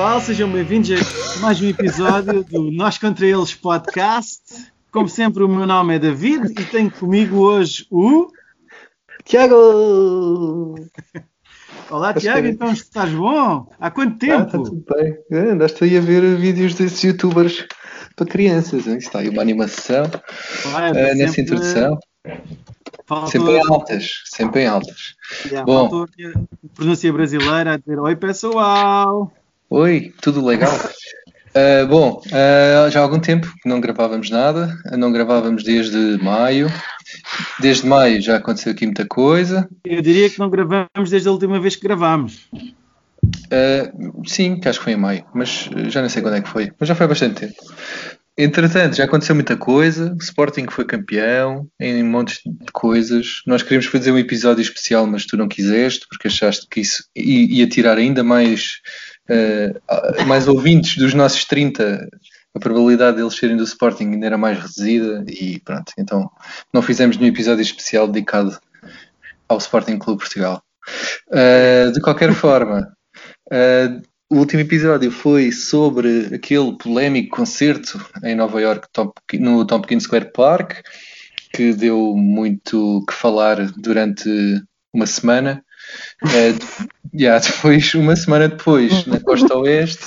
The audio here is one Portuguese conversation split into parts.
Pessoal, sejam bem-vindos a mais um episódio do Nós Contra Eles podcast. Como sempre, o meu nome é David e tenho comigo hoje o. Tiago! Olá Tiago, então estás bom? Há quanto tempo? Ah, está tudo bem. É, andaste aí a ver vídeos desses youtubers para crianças. Hein? Está aí uma animação ah, é, uh, nessa sempre... introdução. Faltou... Sempre em altas, sempre em altas. Yeah, Bom, pronúncia brasileira a dizer Oi pessoal! Oi, tudo legal? Uh, bom, uh, já há algum tempo que não gravávamos nada, não gravávamos desde maio. Desde maio já aconteceu aqui muita coisa. Eu diria que não gravamos desde a última vez que gravámos. Uh, sim, que acho que foi em maio, mas já não sei quando é que foi, mas já foi há bastante tempo. Entretanto, já aconteceu muita coisa. O Sporting foi campeão em montes de coisas. Nós queríamos fazer um episódio especial, mas tu não quiseste, porque achaste que isso ia tirar ainda mais uh, mais ouvintes dos nossos 30, a probabilidade deles serem do Sporting ainda era mais reduzida e pronto, então não fizemos nenhum episódio especial dedicado ao Sporting Clube Portugal. Uh, de qualquer forma, uh, o último episódio foi sobre aquele polémico concerto em Nova York no Tompkins Square Park, que deu muito que falar durante uma semana. Uh, yeah, depois, uma semana depois, na costa oeste,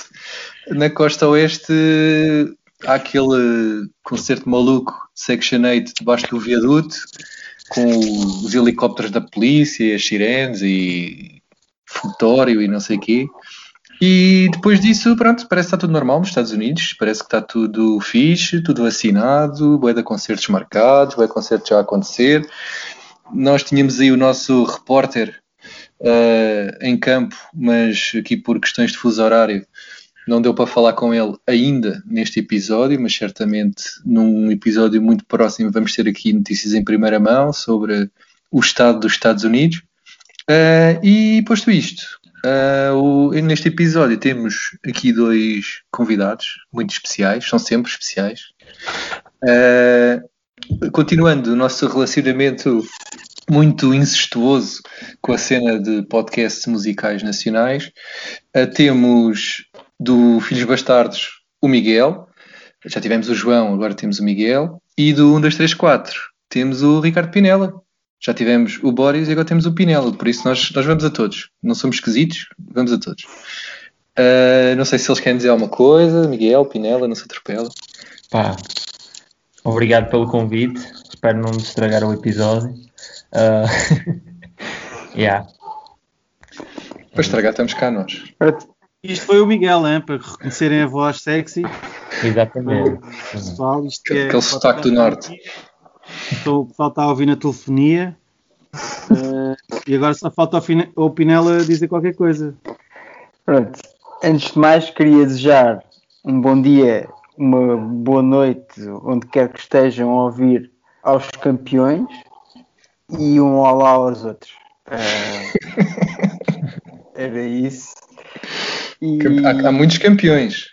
na costa oeste há aquele concerto maluco Section 8 debaixo do viaduto, com os helicópteros da polícia, as sirenes e futório e não sei o quê. E depois disso, pronto, parece que está tudo normal nos Estados Unidos, parece que está tudo fixe, tudo vacinado, bué de concertos marcados, bué de concertos já a acontecer. Nós tínhamos aí o nosso repórter uh, em campo, mas aqui por questões de fuso horário não deu para falar com ele ainda neste episódio, mas certamente num episódio muito próximo vamos ter aqui notícias em primeira mão sobre o estado dos Estados Unidos. Uh, e posto isto, uh, o, neste episódio temos aqui dois convidados muito especiais, são sempre especiais. Uh, continuando o nosso relacionamento muito incestuoso com a cena de podcasts musicais nacionais. Uh, temos do Filhos Bastardos o Miguel, já tivemos o João, agora temos o Miguel, e do 1, 2, 3, 4 temos o Ricardo Pinela. Já tivemos o Boris e agora temos o Pinela, por isso nós, nós vamos a todos. Não somos esquisitos, vamos a todos. Uh, não sei se eles querem dizer alguma coisa, Miguel, Pinela, não se atropela. Pá, obrigado pelo convite, espero não estragar o episódio. Uh, yeah. Para estragar, estamos cá nós. Isto foi o Miguel, hein, para reconhecerem a voz sexy. Exatamente. Pessoal, isto aquele, é, aquele sotaque do norte. Estou, falta a ouvir na telefonia. Uh, e agora só falta ao Pinela dizer qualquer coisa. Pronto. Antes de mais, queria desejar um bom dia, uma boa noite, onde quer que estejam a ouvir aos campeões e um olá aos outros. Uh, era isso. E... Há, há, muitos campeões.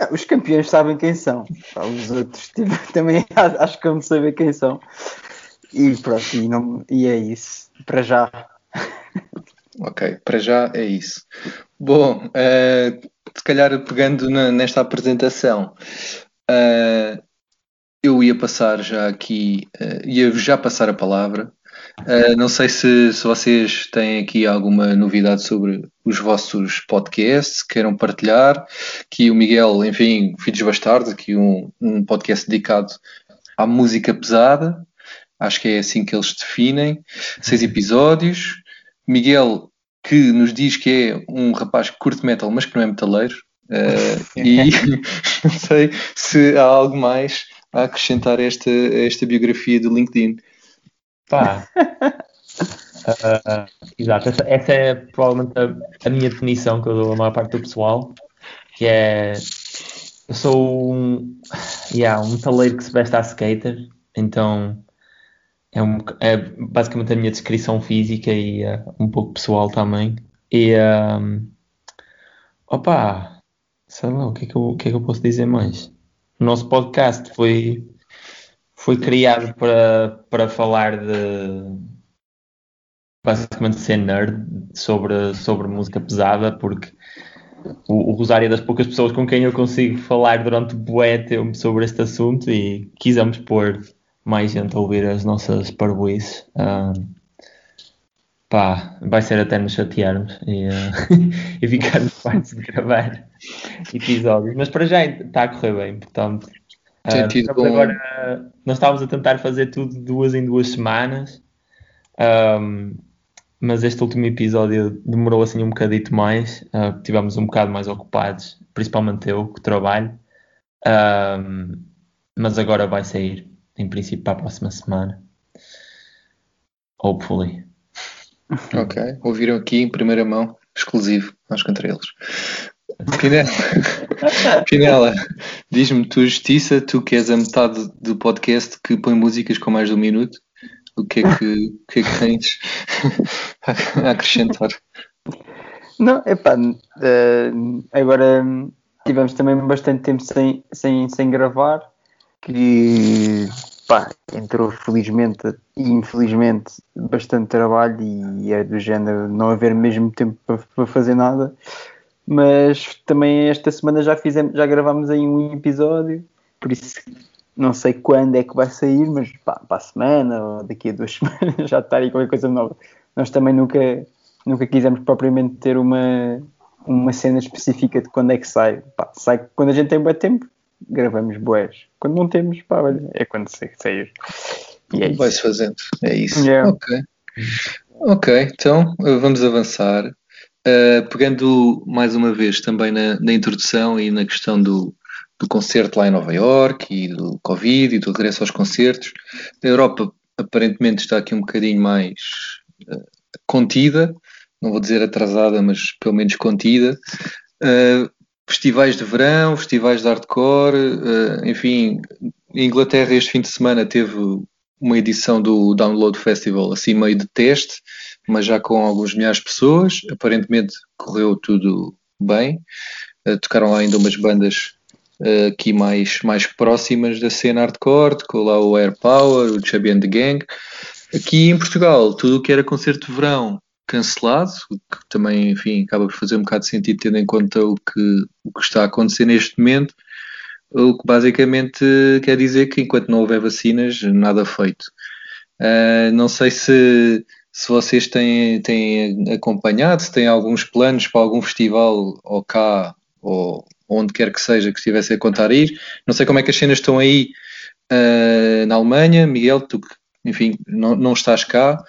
Ah, os campeões sabem quem são. Os outros tipo, também acho que vão saber quem são. E pronto, e, não, e é isso. Para já. Ok, para já é isso. Bom, uh, se calhar pegando na, nesta apresentação, uh, eu ia passar já aqui, uh, ia já passar a palavra Uh, não sei se, se vocês têm aqui alguma novidade sobre os vossos podcasts, queiram partilhar. Que o Miguel, enfim, Filhos Bastardos, aqui um, um podcast dedicado à música pesada. Acho que é assim que eles definem. Seis episódios. Miguel, que nos diz que é um rapaz que curte metal, mas que não é metaleiro. Uh, e não sei se há algo mais a acrescentar a esta, a esta biografia do LinkedIn. Pá. uh, exato, essa, essa, é provavelmente a, a, minha definição que eu dou a maior parte do pessoal, que é eu sou um, yeah, um taleiro que se veste a skater, então é, um, é basicamente a minha descrição física e uh, um pouco pessoal também. E um, opa, sei lá, o que, é que eu, o que é que eu posso dizer mais? O nosso podcast foi foi criado para, para falar de basicamente ser nerd sobre, sobre música pesada, porque o, o Rosário é das poucas pessoas com quem eu consigo falar durante bué tempo sobre este assunto e quisemos pôr mais gente a ouvir as nossas parboices. Um, pá, vai ser até nos chatearmos e, uh, e ficarmos fartos de gravar episódios. Mas para já está a correr bem, portanto. Uh, agora, nós estávamos a tentar fazer tudo duas em duas semanas. Um, mas este último episódio demorou assim um bocadito mais, uh, tivemos um bocado mais ocupados, principalmente eu, que trabalho, uh, mas agora vai sair, em princípio, para a próxima semana. Hopefully. Ok, ouviram aqui em primeira mão, exclusivo, nós contra eles. Pinela, diz-me tu, Justiça, tu que és a metade do podcast que põe músicas com mais de um minuto, o que é que, o que, é que tens a acrescentar? Não, epá, uh, agora tivemos também bastante tempo sem, sem, sem gravar, que pá, entrou felizmente e infelizmente bastante trabalho e é do género não haver mesmo tempo para, para fazer nada. Mas também esta semana já fizemos, já gravámos aí um episódio, por isso não sei quando é que vai sair, mas pá, para a semana ou daqui a duas semanas já está aí qualquer coisa nova. Nós também nunca, nunca quisemos propriamente ter uma, uma cena específica de quando é que sai. Pá, sai quando a gente tem bom tempo, gravamos boés. Quando não temos, pá, olha, é quando sair. E é Vai-se fazendo, é isso. Yeah. Ok. Ok, então vamos avançar. Uh, pegando mais uma vez também na, na introdução e na questão do, do concerto lá em Nova York e do Covid e do regresso aos concertos. A Europa aparentemente está aqui um bocadinho mais uh, contida, não vou dizer atrasada, mas pelo menos contida. Uh, festivais de verão, festivais de hardcore, enfim, Inglaterra este fim de semana teve uma edição do Download Festival assim meio de teste, mas já com alguns milhares de pessoas, aparentemente correu tudo bem. Uh, tocaram lá ainda umas bandas uh, aqui mais, mais próximas da cena hardcore, com lá o Air Power, o Chubby and the Gang. Aqui em Portugal, tudo o que era concerto de verão cancelado, o que também, enfim, acaba por fazer um bocado de sentido tendo em conta o que, o que está a acontecer neste momento, o que basicamente quer dizer que enquanto não houver vacinas, nada feito. Uh, não sei se, se vocês têm, têm acompanhado, se têm alguns planos para algum festival ou cá ou, onde quer que seja que estivesse a contar a ir. Não sei como é que as cenas estão aí uh, na Alemanha. Miguel, tu que, enfim, não, não estás cá.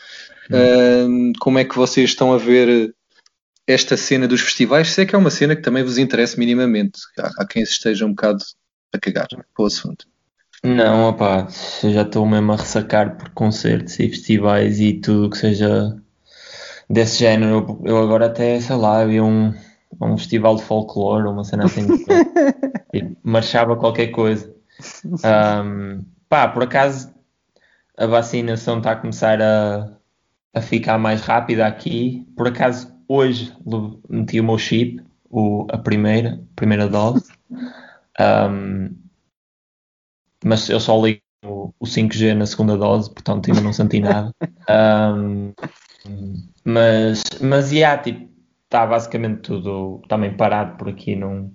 Uh, como é que vocês estão a ver esta cena dos festivais? Se é que é uma cena que também vos interessa minimamente. Há, há quem se esteja um bocado a cagar para o assunto. Não, opá, eu já estou mesmo a ressacar por concertos e festivais e tudo que seja desse género. Eu agora até, sei lá, vi um, a um festival de folclore, uma cena assim, e marchava qualquer coisa. Um, pá, por acaso a vacinação está a começar a, a ficar mais rápida aqui. Por acaso hoje meti o meu chip, o, a primeira, primeira dose. Um, mas eu só ligo o, o 5G na segunda dose, portanto ainda não senti nada. Um, mas, mas, yeah, tipo, está basicamente tudo também parado por aqui. Não,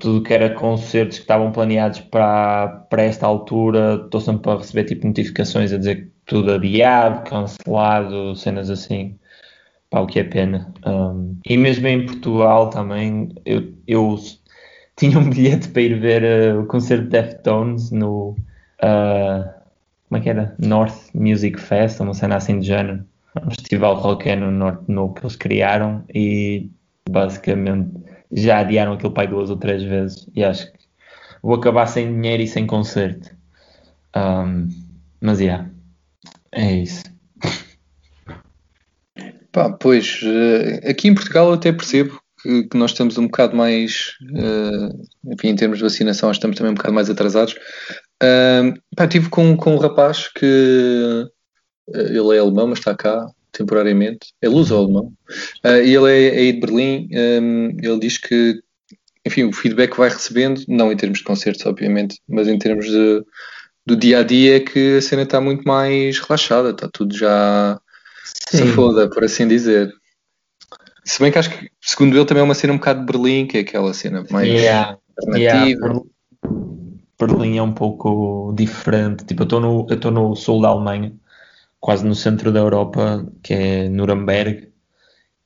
tudo que era concertos que estavam planeados para, para esta altura, estou sempre a receber tipo notificações a dizer que tudo adiado, cancelado, cenas assim. Pá, o que é pena. Um, e mesmo em Portugal também, eu, eu tinha um bilhete para ir ver uh, o concerto de Deftones no. Uh, como é que era? North Music Fest, uma cena assim de género um festival qualquer no Norte No que eles criaram e basicamente já adiaram aquele pai duas ou três vezes e acho que vou acabar sem dinheiro e sem concerto. Um, mas yeah, é isso. Pá, pois, uh, aqui em Portugal eu até percebo que, que nós estamos um bocado mais, uh, enfim, em termos de vacinação, estamos também um bocado mais atrasados. Uh, pá, tive com, com um rapaz que ele é alemão, mas está cá temporariamente. É luso-alemão. Uh, e ele é, é de Berlim. Um, ele diz que, enfim, o feedback que vai recebendo, não em termos de concertos, obviamente, mas em termos de, do dia a dia, é que a cena está muito mais relaxada, está tudo já se foda, por assim dizer. Se bem que acho que, segundo ele, também é uma cena um bocado de Berlim, que é aquela cena mais Yeah, yeah, alternativa. Berlim- Berlim é um pouco diferente. Tipo, eu estou no, eu estou no sul da Alemanha, quase no centro da Europa, que é Nuremberg,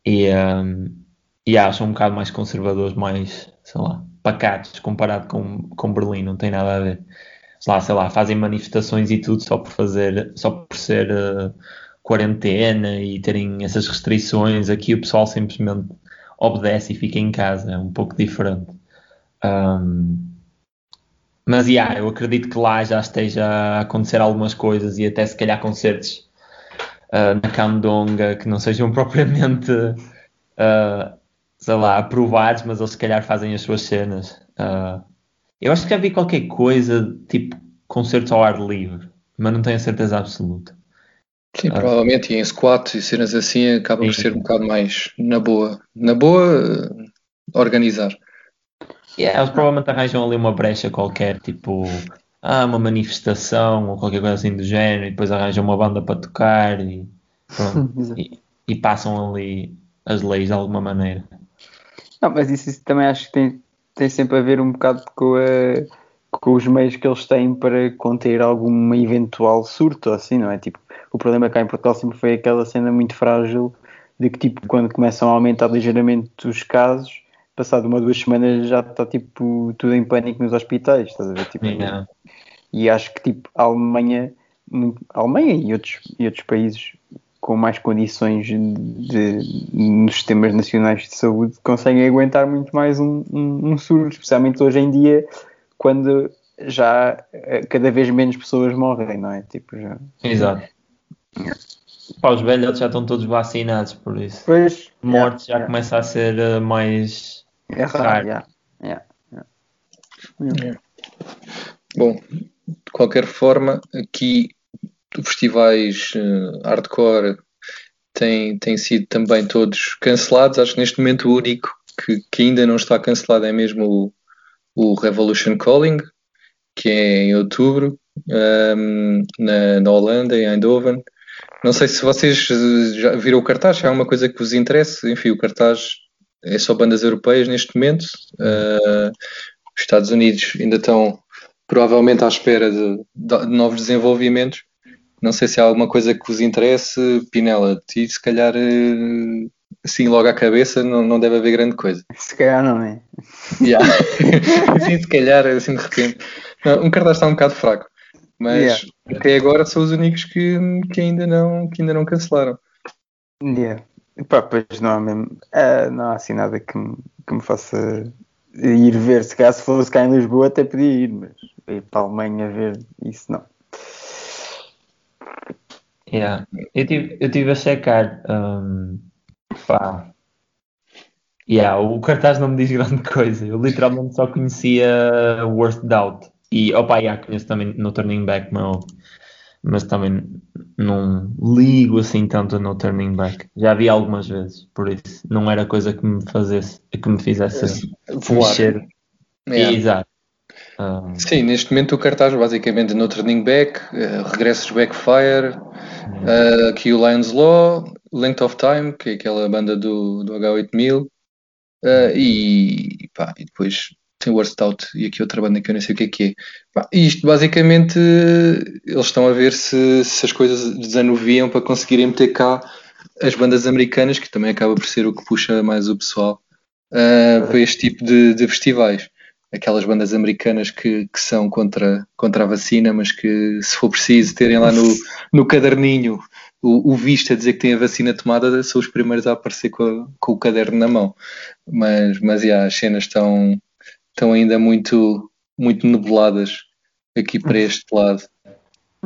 e, um, e yeah, são um bocado mais conservadores, mais, sei lá, pacatos comparado com, com Berlim, não tem nada a ver. Sei lá, sei lá, fazem manifestações e tudo só por fazer, só por ser uh, quarentena e terem essas restrições. Aqui o pessoal simplesmente obedece e fica em casa, é um pouco diferente. Um, mas yeah, eu acredito que lá já esteja a acontecer algumas coisas e até se calhar concertos ah, na Candonga que não sejam propriamente ah, sei lá, aprovados, mas eles se calhar fazem as suas cenas. Ah, eu acho que já vi qualquer coisa tipo concertos ao ar livre, mas não tenho a certeza absoluta. Sim, Ah. provavelmente, e em squats e cenas assim acaba por ser um bocado mais na boa. Na boa, eh, organizar. Yeah, eles provavelmente arranjam ali uma brecha qualquer, tipo ah, uma manifestação ou qualquer coisa assim do género, e depois arranjam uma banda para tocar e, pronto, e, e passam ali as leis de alguma maneira. Não, mas isso, isso também acho que tem, tem sempre a ver um bocado com, a- com os meios que eles têm para conter algum eventual surto, assim, não é? Tipo, o problema cá em Portugal sempre foi aquela cena muito frágil de que, tipo, quando começam a aumentar ligeiramente os casos, passado uma, duas semanas já está, tipo, tudo em pânico nos hospitais, estás a ver? Tipo, Yeah. e acho que tipo a Alemanha, a Alemanha e outros, e outros países com mais condições de, de- nos sistemas nacionais de saúde conseguem aguentar muito mais um, um, um surto, especialmente hoje em dia, quando já eh, cada vez menos pessoas morrem, não é? Tipo, já... Exato. Pá, os velhotes já estão todos vacinados, por isso. Pois, Mortes já yeah, começa a ser eh, mais. é raro, raro. yeah, yeah. Bom, de qualquer forma, aqui festivais eh, hardcore têm, têm sido também todos cancelados. Acho que neste momento o único que, que ainda não está cancelado é mesmo o, o Revolution Calling, que é em outubro, ehm, na, na Holanda, em Eindhoven. Não sei se vocês eh, já viram o cartaz, se há alguma coisa que vos interesse. Enfim, o cartaz é só bandas europeias neste momento. Eh, os Estados Unidos ainda estão provavelmente à espera de, de novos desenvolvimentos. Não sei se há alguma coisa que vos interesse, Pinela. Ti, se calhar, eh, assim logo à cabeça, não, não deve haver grande coisa. Se calhar não é. Yeah. Sim, se calhar, assim de repente. Não, um cartaz está um bocado fraco, mas Yeah. até agora são os únicos que, que, ainda, não, que ainda não cancelaram. Yeah. Pá, pois não há mesmo. ah, não há assim nada que me, que me faça ir ver. Se calhar se fosse cá em Lisboa até podia ir, mas ir para a Alemanha ver isso não. Yeah. Eu tive, eu tive a checar. Um, pá. Yeah, o cartaz não me diz grande coisa. Eu literalmente só conhecia Worst Doubt. E opa, yeah, conheço também no Turning Back, mas, mas também não ligo assim tanto no Turning Back. Já vi algumas vezes, por isso não era coisa que me fazesse, que me fizesse Voar. mexer. Yeah. Exato. Um, Sim, neste momento o cartaz basicamente no Turning Back, eh, regressos Backfire, eh, aqui o Lions Law, Length of Time, que é aquela banda do, do H8000, eh, e, pá, e depois tem o Worst Out e aqui outra banda que eu nem sei o que é que é. E isto basicamente eles estão a ver se, se as coisas desanuviam para conseguirem meter cá as bandas americanas, que também acaba por ser o que puxa mais o pessoal eh, para este tipo de, de festivais aquelas bandas americanas que, que são contra, contra a vacina, mas que se for preciso terem lá no, no caderninho o, o visto a dizer que tem a vacina tomada, são os primeiros a aparecer com, a- com o caderno na mão. Mas, mas yeah, as cenas estão, estão ainda muito, muito nebuladas aqui para este lado.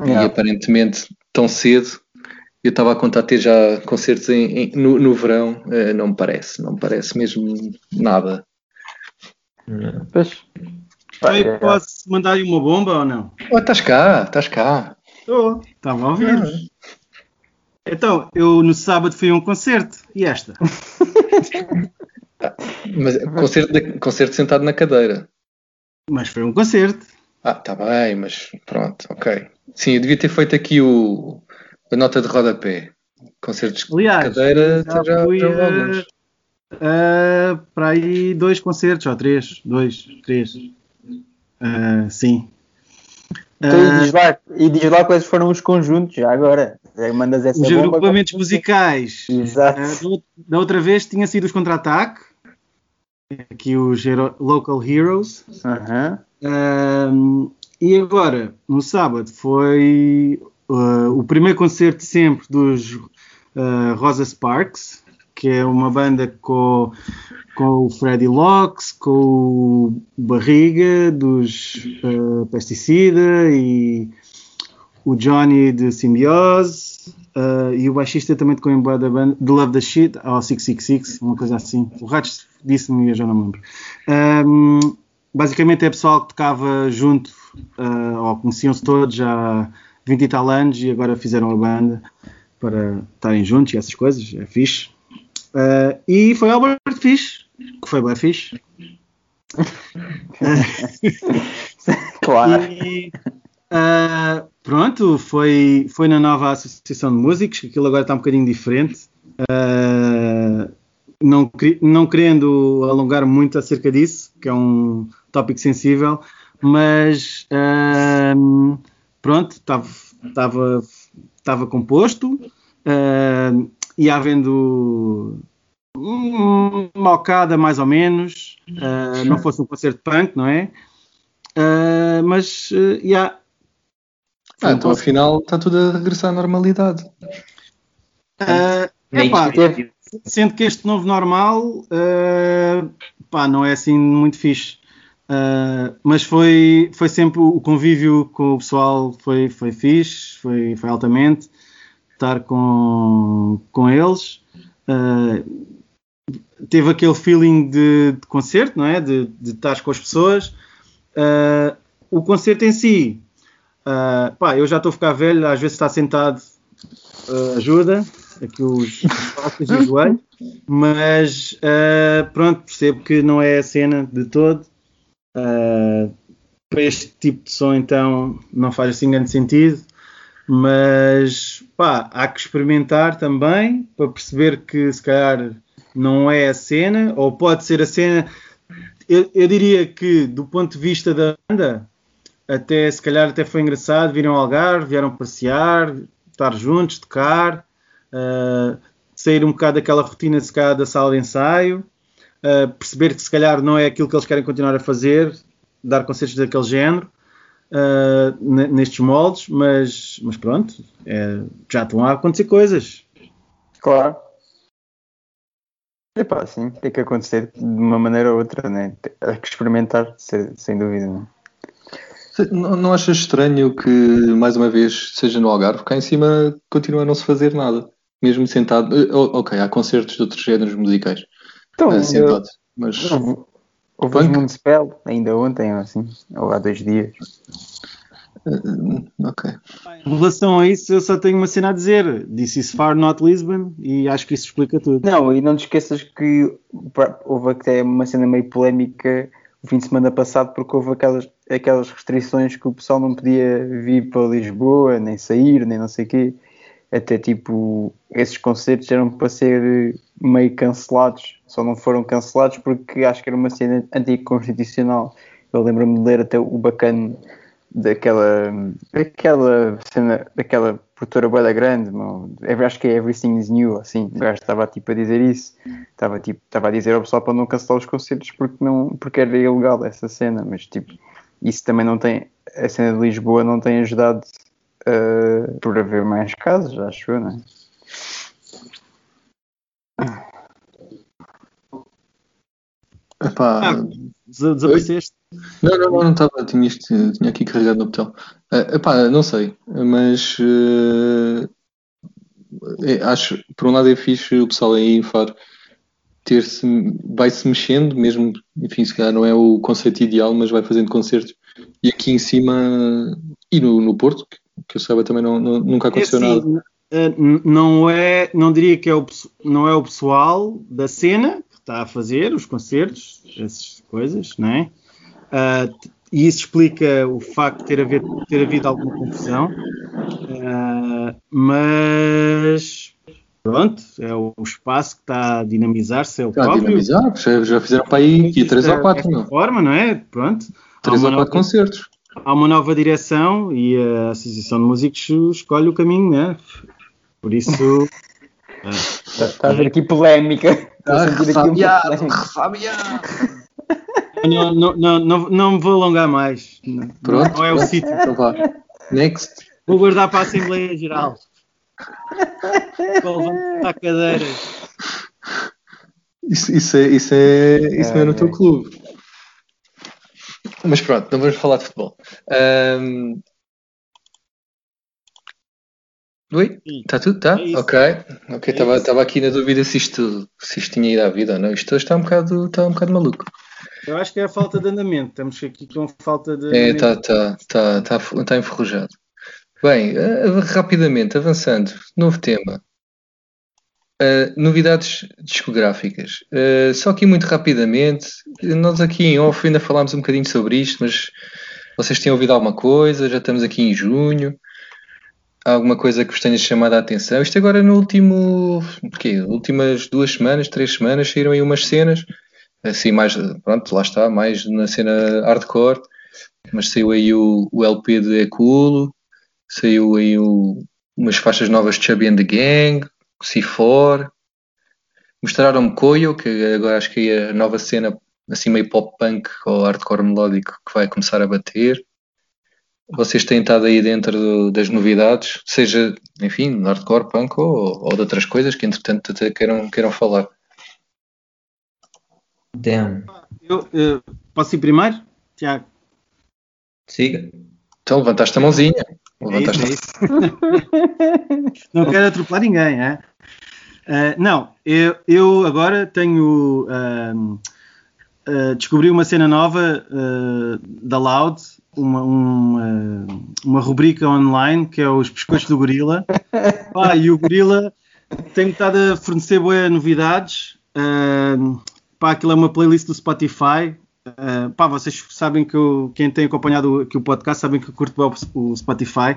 E Yeah. aparentemente tão cedo. Eu estava a contar ter já concertos em, em- no, no verão, eh, não me parece, não me parece mesmo nada. Pois. Aí é- posso mandar-lhe uma bomba ou não? Oh, estás cá, estás cá. Estou, estava a ouvir. Então, eu no sábado fui a um concerto. E esta? Mas concerto, de- concerto sentado na cadeira. Mas foi um concerto. Ah, tá bem, mas pronto, ok. Sim, eu devia ter feito aqui o, a nota de rodapé. Concertos de Aliás, cadeira já já, fui já houve a- alguns. Uh, para aí dois concertos, ou três, dois, três. Uh, sim. Então, e, diz lá, e diz lá quais foram os conjuntos, já agora. Mandas essa os agrupamentos musicais. Exato. da outra vez tinha sido os contra-ataque. Aqui os Hero Local Heroes. Uhum. e agora, no sábado, foi o primeiro concerto de sempre dos Rosa Sparks que é uma banda com, com o Freddy Locks, com o Barriga dos uh, Pesticida e o Johnny de Simbiose uh, e o baixista também tocou em da banda The Love the Shit ou 666, uma coisa assim. O Ratch disse-me e eu já não me lembro. Um, basicamente é pessoal que tocava junto, uh, ou conheciam-se todos há 20 e tal anos e agora fizeram a banda para estarem juntos e essas coisas, é fixe. Uh, e foi Albert Fish, que foi bem fixe. claro. E, uh, pronto, foi, foi na nova Associação de Músicos, aquilo agora está um bocadinho diferente. Uh, não, não querendo alongar muito acerca disso, que é um tópico sensível, mas uh, pronto, estava composto. Uh, e havendo uma ocada mais ou menos, uh, não fosse um concerto punk, não é? Uh, mas, uh, yeah. Ah, então afinal está tudo a regressar à normalidade. Uh, epá, sendo que este novo normal uh, pá, não é assim muito fixe. Uh, mas foi, foi sempre o convívio com o pessoal foi, foi fixe, foi, foi altamente estar com, com eles. Uh, teve aquele feeling de, de, concerto, não é? De, de estar com as pessoas. Uh, o concerto em si, uh, pá, eu já estou a ficar velho, às vezes está sentado ajuda, aqui os costas e joelhos, mas pronto, percebo que não é a cena de todo. para este tipo de som, então, não faz assim grande sentido. Mas pá, há que experimentar também para perceber que se calhar não é a cena, ou pode ser a cena. Eu, eu diria que do ponto de vista da banda, até se calhar até foi engraçado, viram ao Algarve, vieram passear, estar juntos, tocar, uh, sair um bocado daquela rotina se calhar da sala de ensaio, uh, perceber que se calhar não é aquilo que eles querem continuar a fazer, dar concertos daquele género, uh, nestes moldes, mas, mas pronto, é, já estão a acontecer coisas. Claro. Epá, sim, tem que acontecer de uma maneira ou outra, né? Há que experimentar, sem dúvida. Né? Não, não achas estranho que, mais uma vez, seja no Algarve, cá em cima continua a não se fazer nada? Mesmo sentado. Eh, ok, há concertos de outros géneros musicais. Então, uh, sentado, eu, mas. Houve um Municipal ainda ontem, assim, ou há dois dias. Uh, ok. Em relação a isso, eu só tenho uma cena a dizer. This is far not Lisbon e acho que isso explica tudo. Não, e não te esqueças que houve até uma cena meio polémica o fim de semana passado porque houve aquelas, aquelas restrições que o pessoal não podia vir para Lisboa, nem sair, nem não sei o quê até tipo esses concertos eram para ser meio cancelados, só não foram cancelados porque acho que era uma cena anticonstitucional. Eu lembro-me de ler até o bacana daquela, daquela cena, daquela produtora grande, acho que é Everything is New, assim, o gajo estava tipo a dizer isso, estava tipo, estava a dizer ao pessoal para não cancelar os concertos porque, não, porque era ilegal essa cena, mas tipo, isso também não tem, a cena de Lisboa não tem ajudado uh, por haver mais casos, acho eu, não é? Epá, ah, desapareceste? Não, não, não, estava, tinha, tinha aqui carregado no botão. Uh, epá, não sei, mas uh, é, acho, por um lado é fixe o pessoal aí em Faro ter-se, vai-se mexendo, mesmo, enfim, se calhar não é o conceito ideal, mas vai fazendo concertos. E aqui em cima, e no, no Porto, que eu saiba também não, não nunca aconteceu é assim, nada. Eh, não é, não diria que é o, não é o pessoal da cena que está a fazer os concertos, essas coisas, não é? Uh, e isso explica o facto de ter havido, ter havido alguma confusão, uh, mas pronto, é o espaço que está a dinamizar-se, é o Está a próprio. dinamizar, já, já fizeram para aí aqui 3 ou 4, Desta não? forma, não é? Pronto. Há 3 uma ou 4 nova- concertos. Há uma nova direção e a Associação de Músicos escolhe o caminho, né? Por isso, Está a haver aqui polémica. Ah, refabiado. não, não, não, não, não me vou alongar mais. Pronto. não é o sítio. Então vá. Next. Vou guardar para a Assembleia Geral. Vou levantar cadeiras. Isso, isso, é, isso, é, isso não é no teu clube. Mas pronto, não vamos falar de futebol. Ahm, Oi? Está tudo? Tá? É ok. Ok, estava estava aqui na dúvida se isto, se isto tinha ido à vida ou não. Isto hoje está um bocado, está um bocado maluco. Eu acho que é a falta de andamento. Estamos aqui com falta de. É, está tá, tá, tá, tá enferrujado. Bem, rapidamente, avançando, novo tema. Eh, novidades discográficas. Eh, só aqui muito rapidamente, nós aqui em off ainda falámos um bocadinho sobre isto, mas vocês têm ouvido alguma coisa? Já estamos aqui em junho. Há alguma coisa que vos tenha chamado a atenção? Isto agora no último, quê? Últimas duas semanas, três semanas, saíram aí umas cenas, assim mais, pronto, lá está, mais na cena hardcore, mas saiu aí o, o LP de Eculo, saiu aí o- umas faixas novas de Chubby and the Gang, C4, mostraram-me Koyo, que agora acho que é a nova cena assim meio pop punk ou hardcore melódico que vai começar a bater. Vocês têm estado aí dentro do- das novidades, seja, enfim, hardcore, punk ou, ou de outras coisas que entretanto até queiram, queiram falar. Damn. Eu, eh, posso ir primeiro? Tiago. Siga. Então levantaste a mãozinha. É isso, Levantaste é isso. não quero atropelar ninguém, é? Ah, não, eu, eu agora tenho. ah, descobri uma cena nova ah, da Loud, uma, uma, uma rubrica online que é os Pescoços do Gorila. Pá, e o Gorila tem estado a fornecer boas novidades. ahm, pá, aquilo é uma playlist do Spotify. Uh, pá, vocês sabem que eu, quem tem acompanhado aqui o podcast sabem que eu curto bem o, o Spotify.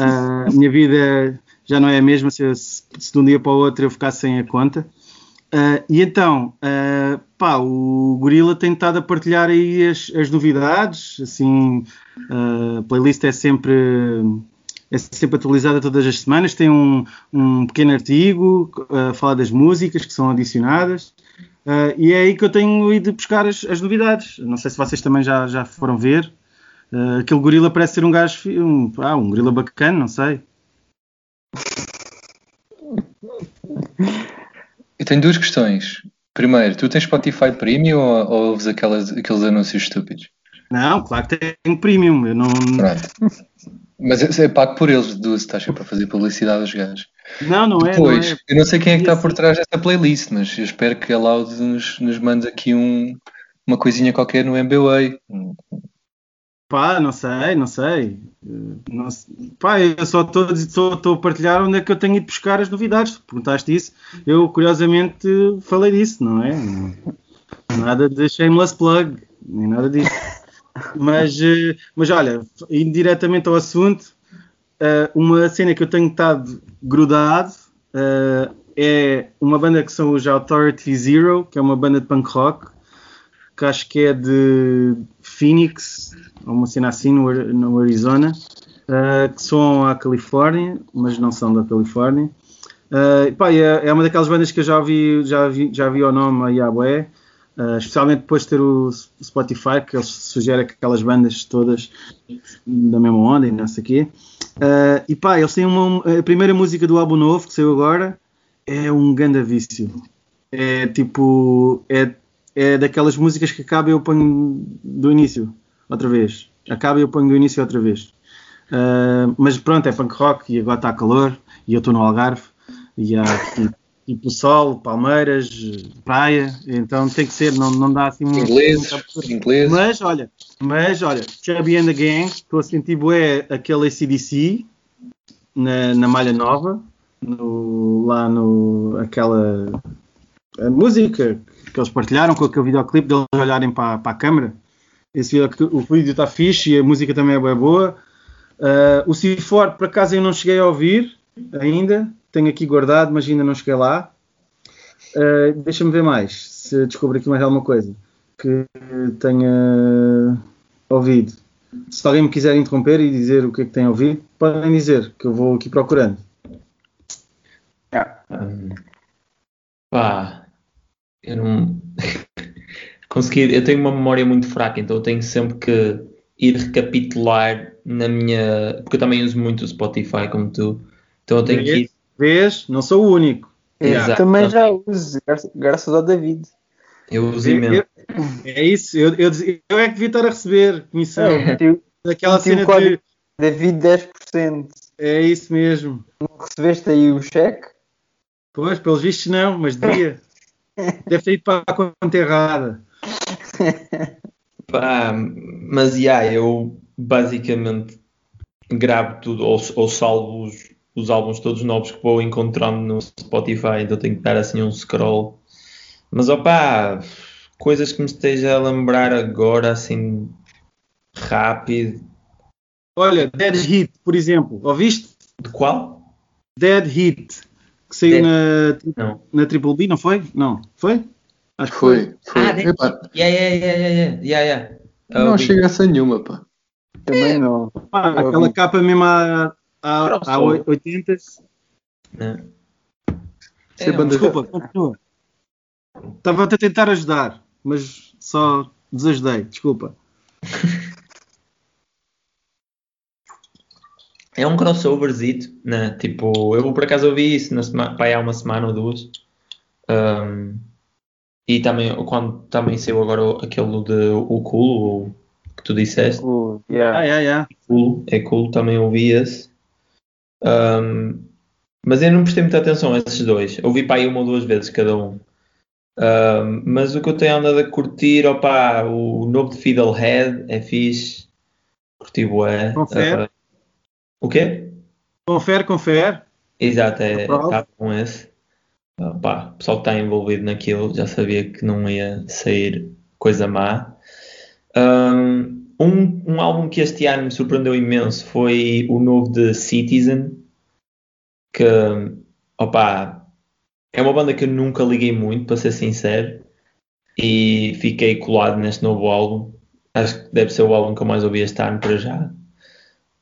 Uh, a minha vida já não é a mesma se, se, de um dia para o outro eu ficar sem a conta. Uh, e então, uh, pá, o Gorila tem estado a partilhar aí as, as novidades, assim, uh, a playlist é sempre, é sempre atualizada todas as semanas, tem um, um pequeno artigo a falar das músicas que são adicionadas, e é aí que eu tenho ido buscar as, as, novidades. Não sei se vocês também já, já foram ver. Aquele gorila parece ser um gajo, um, ah, um gorila bacana, não sei. Eu tenho duas questões. Primeiro, tu tens Spotify Premium ou, ou ouves aquelas, aqueles anúncios estúpidos? Não, claro que tenho Premium. Eu não... Pronto. Mas é pago por eles, duas taxas para fazer publicidade aos gajos. Não, não é. Depois, não é. eu não sei quem é que está por trás desta playlist, mas eu espero que a Loud nos, nos mande aqui um, uma coisinha qualquer no MBA. Pá, não sei, não sei. Não sei. Pá, eu só estou a partilhar onde é que eu tenho ido buscar as novidades. Perguntaste isso, eu curiosamente falei disso, não é? Nada de shameless plug, nem nada disso. Mas, mas olha, indo diretamente ao assunto, uma cena que eu tenho estado grudado é uma banda que são os Authority Zero, que é uma banda de punk rock, que acho que é de Phoenix, uma cena assim no, no Arizona, que são à Califórnia, mas não são da Califórnia. Pá, é, é, uma daquelas bandas que eu já vi, já vi, já vi o nome bué. Uh, especialmente depois de ter o Spotify, que eles sugerem aquelas bandas todas da mesma onda e não sei o quê. Uh, e pá, eles têm uma, a primeira música do álbum novo que saiu agora é um ganda vício. É tipo, é, é daquelas músicas que acaba e eu ponho do início outra vez. Acaba e eu ponho do início outra vez. Uh, mas pronto, é punk rock e agora está calor e eu estou no Algarve e há aqui tipo sol, palmeiras, praia, então tem que ser, não, não dá assim muito. Inglês, inglês. Mas olha, mas olha, Chubby and the Gang, estou a sentir bué aquele ACDC na, na Malha Nova, no, lá no aquela a música que eles partilharam com aquele videoclipe deles olharem para, para a câmera. Esse o vídeo está fixe e a música também é bem boa. Uh, o C4, por acaso, eu não cheguei a ouvir ainda. tenho aqui guardado, mas ainda não cheguei lá. Uh, Deixa-me ver mais, se descobrir aqui mais alguma coisa que tenha ouvido. Se alguém me quiser interromper e dizer o que é que tem ouvido, podem dizer, que eu vou aqui procurando. Um, pá, eu não consegui. Eu tenho uma memória muito fraca, então eu tenho sempre que ir recapitular na minha. Porque eu também uso muito o Spotify como tu. Então eu tenho que ir. Vês? Não sou o único. Eu Exato. também já uso, graças, ao David. Eu uso Eu- imenso. É isso, eu, eu, eu é que devia estar a receber comissão. Tive- Daquela cena de. David 10%. É isso mesmo. Não recebeste aí o cheque? Pois, pelos vistos não, mas devia. Deve ter ido para a conta errada. Pá, mas já, eu basicamente gravo tudo ou, ou salvo os, os álbuns todos novos que vou encontrando no Spotify, então tenho que dar assim um scroll. Mas opá, coisas que me esteja a lembrar agora assim rápido. Olha, Dead Hit, por exemplo. Ouviste? De qual? Dead Hit. Que saiu Dead- na, Não. na Triple B, não foi? Não. Foi? Acho que Foi, foi. Ah, Epá, Yeah, yeah, yeah, yeah, yeah, não chega a ser nenhuma, pá. Também não. Ah, aquela ouvi. capa mesmo há, há, há Crossover. 80. Né? Isso é É, banda- Desculpa, continua. Estava a tentar ajudar, mas só desajudei. Desculpa. É um crossoverzito, né? Tipo, eu por acaso ouvi isso na semana, pá, há uma semana ou duas. Um, e também, quando também saiu agora aquele de o culo, o que tu disseste, O, Ah, yeah. é, é. culo, é cool, também ouvi esse. Um, mas eu não prestei muita atenção a esses dois. Ouvi para aí uma ou duas vezes cada um. Um, mas o que eu tenho andado a curtir, opá, o novo de Fiddlehead é fixe. Curti bué. Confere. Uh, o quê? Confere, confere. Exato, é, tá com esse. Ah, pá, o pessoal que está envolvido naquilo já sabia que não ia sair coisa má. Um, um, um álbum que este ano me surpreendeu imenso foi o novo de Citizen, que opá, é uma banda que eu nunca liguei muito, para ser sincero, e fiquei colado neste novo álbum. Acho que deve ser o álbum que eu mais ouvi este ano para já.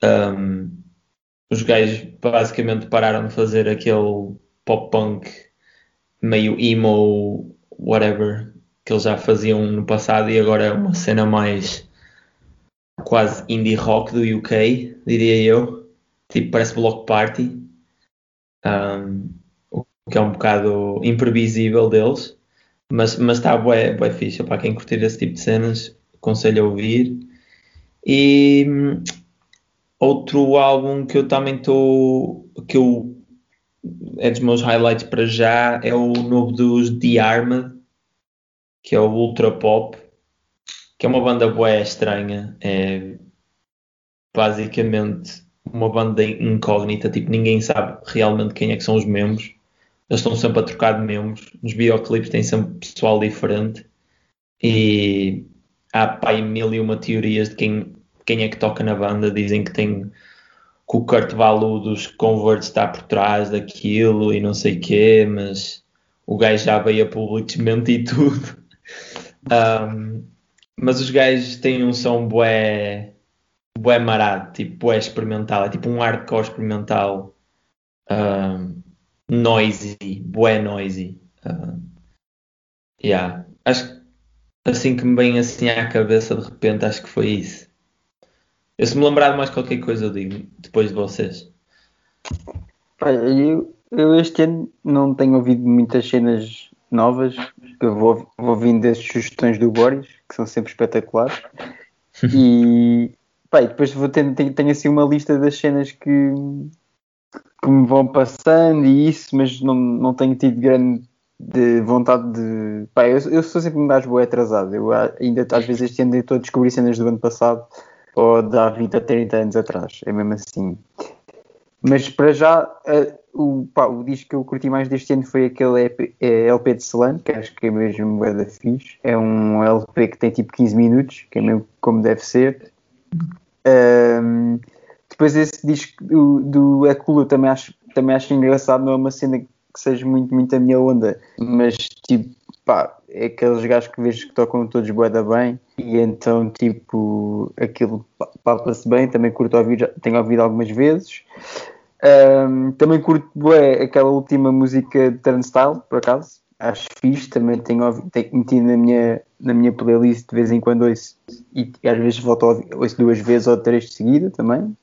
Um, os gajos basicamente pararam de fazer aquele pop punk meio emo, whatever, que eles já faziam no passado e agora é uma cena mais quase indie rock do UK, diria eu. Tipo, parece Block Party. Um, o que é um bocado imprevisível deles. Mas, mas está bué, bué fixe. Para quem curtir esse tipo de cenas, aconselho a ouvir. E outro álbum que eu também estou. que eu é dos meus highlights para já é o novo dos The Armed, que é o Ultra Pop, que é uma banda bué estranha. É basicamente uma banda incógnita, tipo, ninguém sabe realmente quem é que são os membros. Eles estão sempre a trocar de membros. Nos videoclipes tem sempre pessoal diferente. E há pá, aí mil e uma teorias de quem, quem é que toca na banda. Dizem que tem que o Kurt Valu dos Converts está por trás daquilo e não sei o quê, mas o gajo já veio a público desmentir tudo. Um, mas os gajos têm um som bué, bué marado, tipo bué experimental, é tipo um hardcore experimental um, noisy, bué noisy. Um, yeah. Acho que assim que me vem assim à cabeça de repente, acho que foi isso. Eu se me lembrar de mais qualquer coisa eu digo depois de vocês. Eu, eu este ano não tenho ouvido muitas cenas novas. Eu vou, vou ouvindo as sugestões do Boris, que são sempre espetaculares. E, pá, e depois vou tendo, tenho, tenho assim uma lista das cenas que, que me vão passando e isso, mas não, não tenho tido grande de vontade de. Pá, eu, eu sou sempre um gajo boé atrasado. Eu a- ainda às vezes este ano estou a descobrir cenas do ano passado ou de há 20 a 30 anos atrás. É mesmo assim. Mas para já, eh, o, pá, o disco que eu curti mais deste ano foi aquele EP, eh, LP de Solano, que acho que é mesmo bué da fixe. É um LP que tem tipo 15 minutos, que é mesmo como deve ser. Ahm, depois esse disco do, do também acho também acho engraçado, não é uma cena que seja muito, muito a minha onda, mas tipo, pá, é aqueles gajos que vejo que tocam todos boeda bem e então tipo aquilo papa-se bem, também curto ouvir, tenho ouvido algumas vezes. Um, também curto bué, aquela última música de Turnstile, por acaso. Acho fixe, também tenho, ouvido, tenho metido na minha, na minha playlist de vez em quando ouço, e, e às vezes volto a ouvir, ouço duas vezes ou três de seguida também.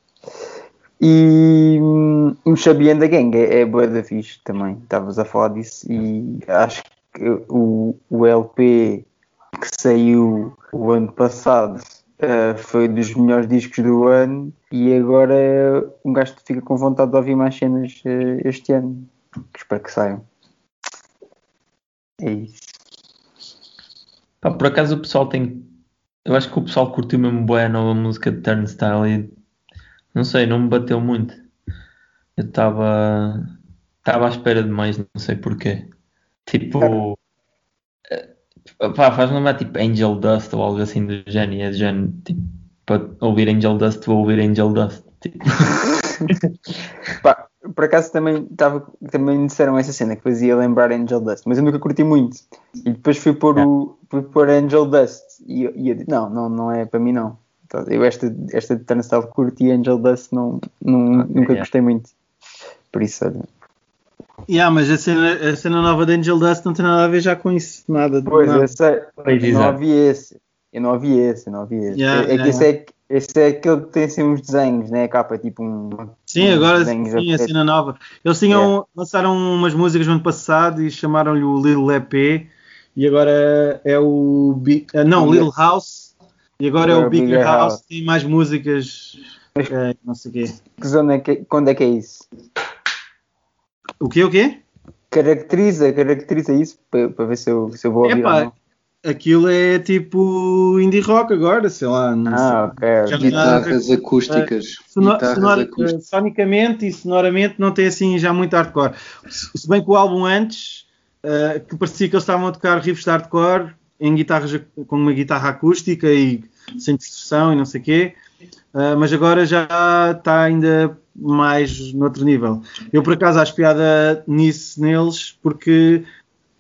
E um, Xabi and the Gang é, é boa da fixe também, estavas a falar disso e acho o, o LP que saiu o ano passado uh, foi dos melhores discos do ano e agora um gajo fica com vontade de ouvir mais cenas uh, este ano. Espero que saiam. É isso. Pá, por acaso o pessoal tem. Eu acho que o pessoal curtiu mesmo bem a nova música de Turnstile e não sei, não me bateu muito. Eu estava. Estava à espera de mais, não sei porquê. Tipo. É. Pá, faz lembrar tipo Angel Dust ou algo assim do género. É do género, tipo, para ouvir Angel Dust, vou ouvir Angel Dust. Tipo. Pá, por acaso também, tava, também disseram essa cena que fazia lembrar Angel Dust, mas eu nunca curti muito. E depois fui pôr, o, fui pôr Angel Dust e, e eu disse: não, não, não é para mim não. Então, eu esta, esta de Turnstile curti e Angel Dust não, não, okay, nunca yeah. gostei muito. Por isso, olha. Yeah, mas a cena, a cena nova de Angel Dust não tem nada a ver já com isso, nada. Pois, nada. eu sei, eu não ouvi esse. Eu não ouvi esse, eu não ouvi esse. Yeah, é, é yeah, que esse é, esse é aquele que tem assim uns desenhos, né? A capa tipo um. Sim, uns agora sim, a cena nova. Eles tinham, lançaram umas músicas no ano passado e chamaram-lhe o Little EP e agora é o. Ah, não. Little House e agora é o Bigger, Bigger House. House. Tem mais músicas. eh, não sei o quê. Que zona é que, quando é que é isso? O quê? O quê? Caracteriza, caracteriza isso para, para ver se eu, se eu vou ouvir Epá, ou não. Aquilo é tipo indie rock agora, sei lá. Não Ah, ok. Já- ok. Guitarras acústicas. Sono- Guitarras sonor- acústicas. eh, sonicamente e sonoramente não tem assim já muito hardcore. Se se bem que o álbum antes, eh, que parecia que eles estavam a tocar riffs de hardcore em guitarras com uma guitarra acústica e sem distorção e não sei o quê, eh, mas agora já está ainda mais noutro nível. Eu por acaso acho piada nisso neles porque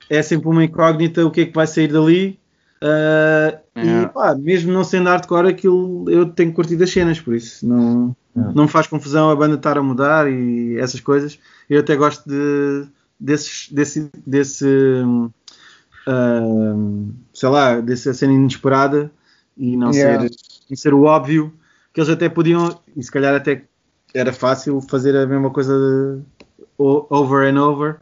é sempre uma incógnita o que é que vai sair dali. eh, E Yeah. pá, mesmo não sendo hardcore, aquilo eu tenho curtido as cenas, por isso não, Yeah. não me faz confusão a banda estar a mudar e essas coisas. Eu até gosto de, desses, desse, desse hum, sei lá, dessa cena inesperada e não, Yeah. ser, não ser o óbvio que eles até podiam, e se calhar até era fácil fazer a mesma coisa de, over and over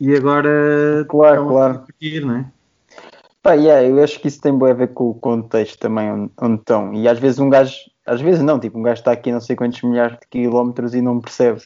e agora Claro, claro. a curtir, não é? Pá, yeah, eu acho que isso tem a ver com o contexto também onde, onde estão. E às vezes um gajo, às vezes não, tipo, um gajo está aqui a não sei quantos milhares de quilómetros e não percebe.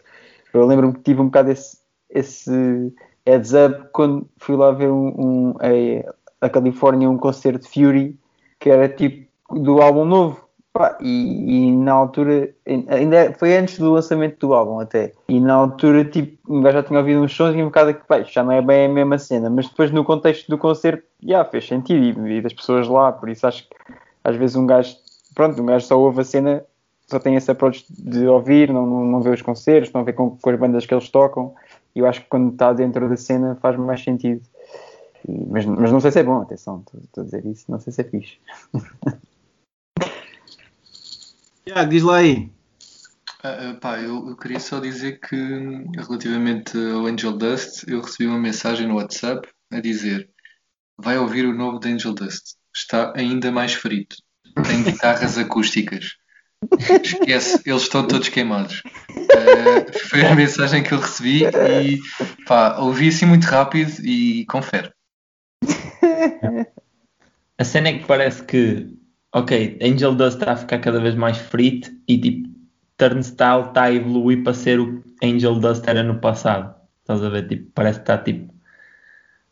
Eu lembro-me que tive um bocado esse, esse heads up quando fui lá ver um, um, a, a Califórnia um concerto de Fury que era tipo do álbum novo. Pá, e, e na altura, ainda foi antes do lançamento do álbum até. E na altura, tipo, um gajo já tinha ouvido uns sons e um bocado que, já não é bem a mesma cena. Mas depois no contexto do concerto, já fez sentido e, e das pessoas lá. Por isso acho que às vezes um gajo, pronto, um gajo só ouve a cena, só tem esse approach de ouvir, não, não, não vê os concertos, não vê com, com as bandas que eles tocam. E eu acho que quando está dentro da cena faz mais sentido. E- mas, mas não sei se é bom, atenção, estou a dizer isso, não sei se é fixe. Tiago, diz lá aí. Ah, ah, pá, eu, eu queria só dizer que relativamente ao Angel Dust, eu recebi uma mensagem no WhatsApp a dizer vai ouvir o novo de Angel Dust. Está ainda mais frito. Tem guitarras acústicas. Esquece, eles estão todos queimados. Ah, foi a mensagem que eu recebi e pá, ouvi assim muito rápido e confere. A cena é que parece que, ok, Angel Dust está a ficar cada vez mais frito e tipo, Turnstile está a evoluir para ser o que Angel Dust era no passado. Estás a ver? Tipo, parece que está tipo,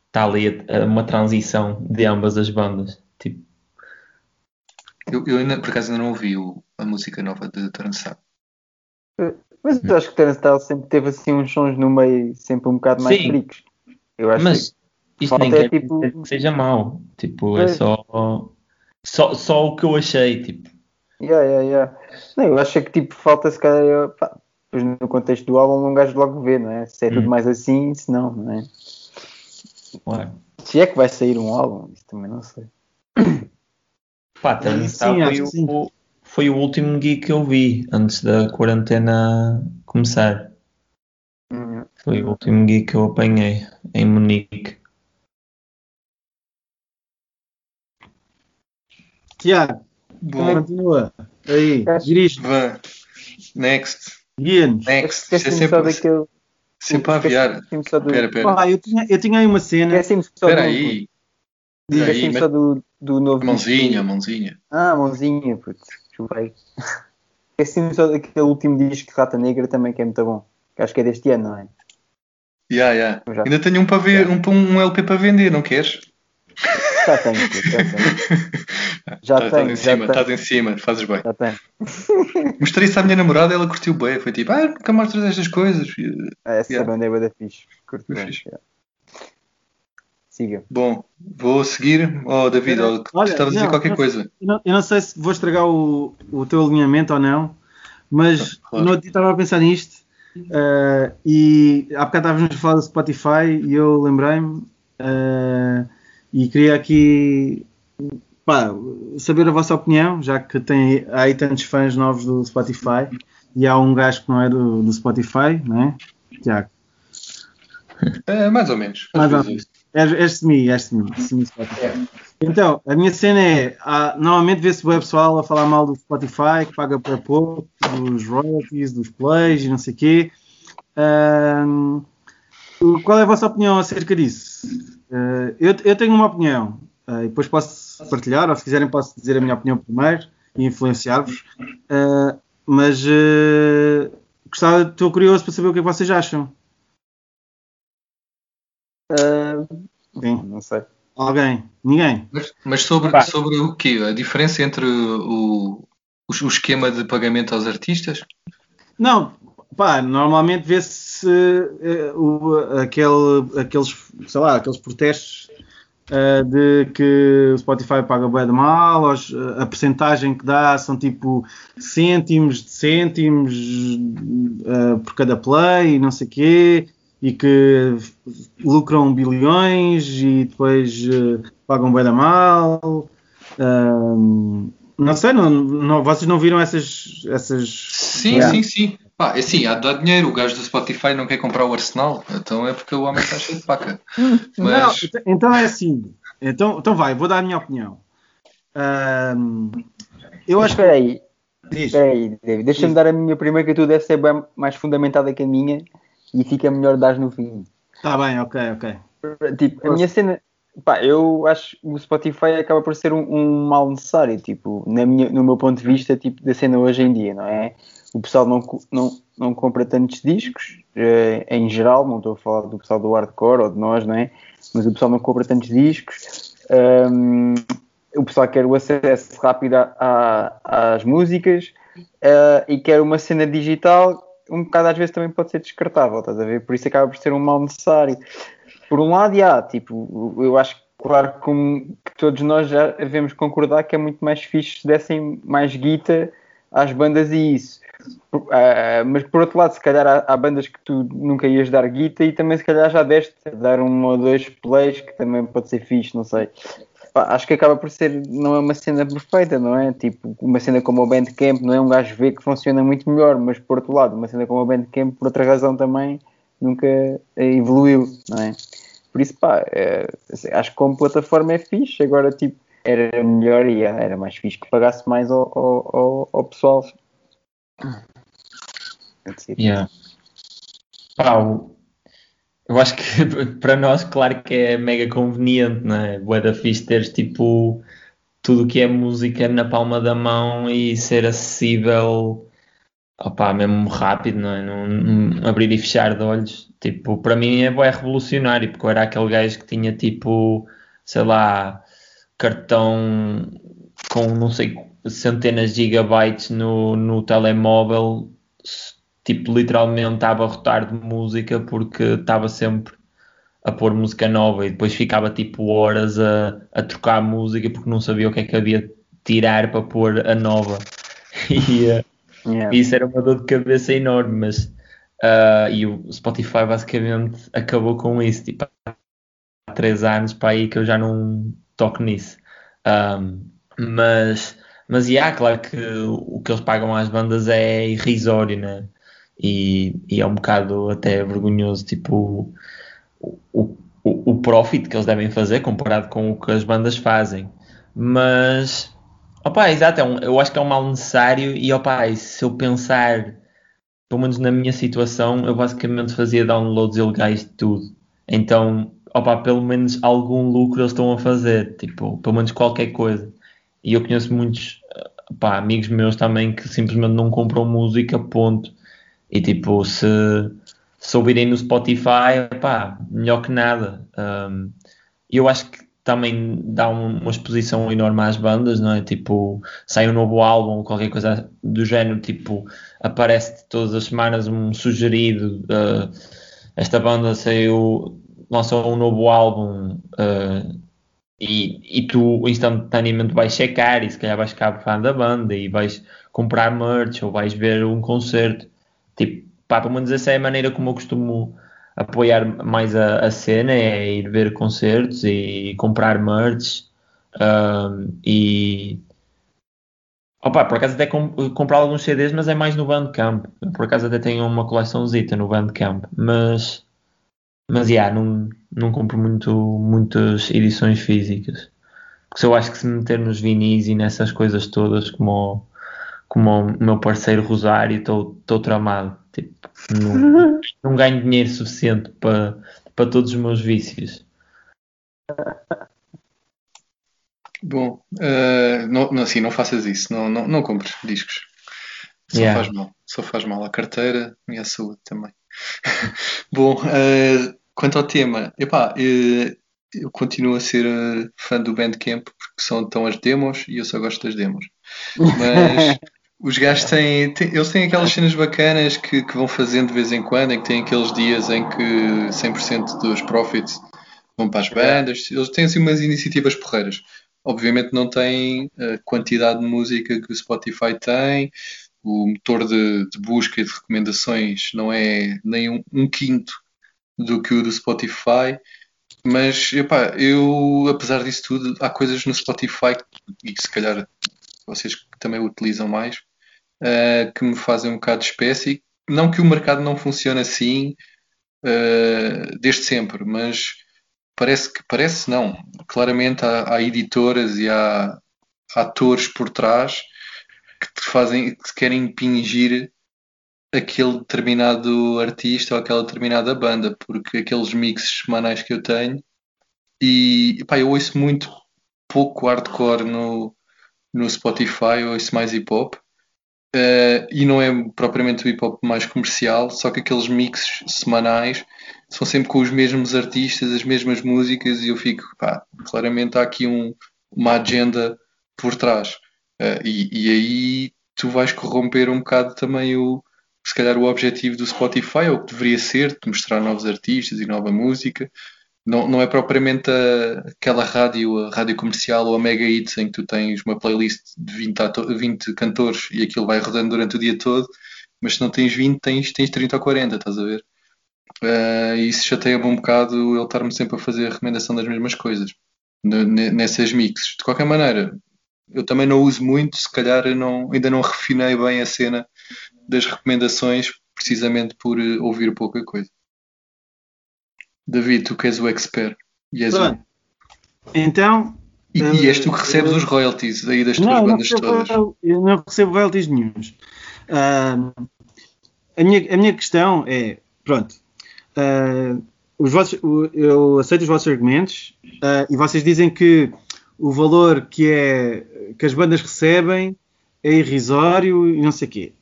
está ali a- a uma transição de ambas as bandas. Tipo, Eu, eu ainda, por acaso ainda não ouvi o- a música nova de Turnstile. Mas eu acho que Turnstile sempre teve assim uns sons no meio, sempre um bocado mais Sim. fricos. Eu acho mas que isto nem é quer tipo- que seja mau. Tipo, é Pois. só, só, só o que eu achei. Tipo, Yeah, yeah, yeah. Não, eu acho que tipo, falta se calhar. pá, depois no contexto do álbum um gajo logo vê, não é? Se é tudo Hum. mais assim, se não, não é? Claro. Se é que vai sair um álbum, isso também não sei. Pá, também Sim, acho foi, sim. o, foi o último gig que eu vi antes da quarentena começar. Hum, Foi o último gig que eu apanhei em Munique. Tiago, continua. Aí, dirige, vá. Next. guia-nos. Next. Isto é sempre, daquele. sempre a aviar. Esqueci-me só do. Espera, espera. Eu, tinha, eu tinha aí uma cena. Espera do. aí. Diz, só do, do novo. Mãozinha, disco. mãozinha. Ah, mãozinha, putz, chupei. Esqueci-me só daquele último disco de Rata Negra também que é muito bom. Que acho que é deste ano, não é? Ya, ya. Já. Ainda tenho um, para ver, um, um LP para vender, não queres? Já tenho, já tenho. Já Estás tenho, em já cima, estás em cima, fazes bem. Já tenho. Mostrei isso à minha namorada, ela curtiu bem. Foi tipo, ah, nunca mostras estas coisas. E, Essa Yeah. banda é bué da fixe. Curto bem. fixe. yeah. Siga. Bom, vou seguir. Oh, David, Olha, oh, tu estavas a dizer qualquer não- coisa. Eu não, eu não sei se vou estragar o, o teu alinhamento ou não, mas Claro. no outro dia estava a pensar nisto eh, e há bocado estávamos a falar do Spotify e eu lembrei-me eh, e queria aqui pá, saber a vossa opinião, já que tem, há aí tantos fãs novos do Spotify e há um gajo que não é do, do Spotify, não é? Tiago. É, mais ou menos. Mais ou menos. És, és semi, és semi, semi Spotify. Então, a minha cena é, há- normalmente vê-se o pessoal a falar mal do Spotify, que paga para pouco, dos royalties, dos plays e não sei o quê. O- qual é a vossa opinião acerca disso? Ah, eu, eu tenho uma opinião, ah, e depois posso partilhar, ou se quiserem posso dizer a minha opinião primeiro e influenciar-vos. Ah, mas gostava, estou curioso para saber o que é que vocês acham. Sim. não sei. Alguém? Ninguém? Mas, mas sobre, Pá. sobre o quê? A diferença entre o, o, o esquema de pagamento aos artistas? Não, pá, normalmente vê-se eh, o- aquele, aqueles, sei lá, aqueles protestos eh, de que o Spotify paga bem de mal, os- a percentagem que dá são tipo cêntimos de cêntimos eh, por cada play e não sei quê, e que lucram bilhões e depois eh, pagam bem da mal. Ahm, não sei, não, não- vocês não viram essas, essas Sim, sim, sim. Pá, é assim, há de dar dinheiro. O gajo do Spotify não quer comprar o Arsenal, então é porque o homem está cheio de paca. Mas, Não, então- então é assim. Então, então vai, vou dar a minha opinião. Ahm, eu acho que. espera aí, Diz. espera aí, David. Deixa-me dar a minha primeira, que tu deve ser bem mais fundamentada que a minha e fica melhor dar no fim. Tá bem, ok, ok. Tipo, a minha cena, pá, eu acho que o Spotify acaba por ser um, um mal necessário, tipo, na minha, no meu ponto de vista, tipo, da cena hoje em dia, não é? O pessoal não, não, não compra tantos discos, eh, em geral, não estou a falar do pessoal do hardcore ou de nós, não é? Mas o pessoal não compra tantos discos. Ahm, o pessoal quer o acesso rápido a- a- às músicas eh, e quer uma cena digital, um bocado às vezes também pode ser descartável, estás a ver? Por isso acaba por ser um mal necessário por um lado, já, tipo, eu acho que, claro, como que todos nós já devemos concordar que é muito mais fixe se dessem mais guita às bandas e isso. Ah, mas por outro lado, se calhar há, há bandas que tu nunca ias dar guita e também se calhar já deste dar um ou dois plays que também pode ser fixe, não sei. Pá, acho que acaba por ser, não é uma cena perfeita, não é? Tipo, uma cena como o Bandcamp, não é um gajo vê que funciona muito melhor, mas por outro lado, uma cena como o Bandcamp, por outra razão também, nunca evoluiu, não é? Por isso, pá, é, acho que como plataforma é fixe, agora, tipo, era melhor e era mais fixe que pagasse mais ao, ao, ao, pessoal. Yeah. Pá, o- eu acho que para nós, claro que é mega conveniente, não é? Da fixe teres tipo tudo o que é música na palma da mão e ser acessível, opá, mesmo rápido, não é? Abrir e fechar de olhos. Tipo, para mim é bué revolucionário, porque eu era aquele gajo que tinha tipo, sei lá, cartão com não sei centenas de gigabytes no, no telemóvel tipo literalmente a abarrotar de música porque estava sempre a pôr música nova e depois ficava tipo horas a, a trocar música porque não sabia o que é que havia de tirar para pôr a nova e, eh, Yeah. E isso era uma dor de cabeça enorme, mas uh, e o Spotify basicamente acabou com isso. Tipo, há três anos para aí que eu já não toco nisso. Um, mas, mas yeah, claro que o que eles pagam às bandas é irrisório, né? E, e é um bocado até vergonhoso, tipo, o, o, o profit que eles devem fazer comparado com o que as bandas fazem. Mas, opa, exato, é um, eu acho que é um mal necessário e, opa, se eu pensar, pelo menos na minha situação, eu basicamente fazia downloads ilegais de tudo. Então, opa, pelo menos algum lucro eles estão a fazer, tipo, pelo menos qualquer coisa. E eu conheço muitos opa, amigos meus também que simplesmente não compram música, ponto. E tipo, se, se ouvirem no Spotify, opa, melhor que nada. Um, eu acho que também dá um, uma exposição enorme às bandas, não é? Tipo, sai um novo álbum, qualquer coisa do género, tipo, aparece todas as semanas um sugerido. Uh, esta banda saiu, lançou um novo álbum uh, e, e tu instantaneamente vais checar e se calhar vais ficar fã da banda e vais comprar merch ou vais ver um concerto. Tipo, pá, pelo menos essa é a maneira como eu costumo apoiar mais a, a cena, é ir ver concertos e comprar merch. Um, e opa, por acaso até comp comprar alguns CDs, mas é mais no Bandcamp. Por acaso até tenho uma coleçãozita no Bandcamp, mas mas yeah, não, não compro muito, muitas edições físicas. Porque eu acho que se meter nos vinis e nessas coisas todas, como, como o meu parceiro Rosário, estou tramado. Tipo, não, não ganho dinheiro suficiente para, para todos os meus vícios. Bom, uh, não, assim, não faças isso, não, não, não compres discos. Só yeah. faz mal, só faz mal à carteira e à saúde também. Bom, uh, quanto ao tema, epá, uh, eu continuo a ser fã do Bandcamp porque são tão as demos e eu só gosto das demos. Mas os gajos têm, têm, eles têm aquelas cenas bacanas que, que vão fazendo de vez em quando, em que têm aqueles dias em que 100% dos profits vão para as bandas. Eles têm assim umas iniciativas porreiras. Obviamente não têm a quantidade de música que o Spotify tem, o motor de, de busca e de recomendações não é nem um, um, quinto do que o do Spotify. Mas epá, eu, apesar disso tudo, há coisas no Spotify e se calhar vocês também o utilizam mais uh, que me fazem um bocado de espécie. Não que o mercado não funcione assim uh, desde sempre, mas parece que parece não. Claramente há, há editoras e há, atores por trás que te fazem, que querem impingir aquele determinado artista ou aquela determinada banda, porque aqueles mixes semanais que eu tenho e pá, eu ouço muito pouco hardcore no, no Spotify, eu ouço mais hip hop uh, e não é propriamente o hip hop mais comercial, só que aqueles mixes semanais são sempre com os mesmos artistas, as mesmas músicas e eu fico, pá, claramente há aqui um, uma agenda por trás. Uh, e, e, aí tu vais corromper um bocado também o, se calhar o objetivo do Spotify, ou o que deveria ser, de mostrar novos artistas e nova música. Não, não é propriamente a, aquela rádio, a rádio comercial ou a Mega Hits em que tu tens uma playlist de 20, 20 cantores e aquilo vai rodando durante o dia todo, mas se não tens 20, tens, tens 30 ou 40, estás a ver? Uh, isso chateia-me um bocado ele estar-me sempre a fazer a recomendação das mesmas coisas nessas mixes. De qualquer maneira, eu também não uso muito, se calhar não, ainda não refinei bem a cena das recomendações, precisamente por uh, ouvir pouca coisa. David, tu que és o expert. E és o... Então. E, uh, e és tu que recebes uh, os royalties aí das tuas não, bandas não todas? Eu não recebo royalties nenhums. Uh, a, minha, a minha questão é: pronto, os vossos, eu aceito os vossos argumentos e vocês dizem que o valor que, é, que as bandas recebem é irrisório e não sei o quê.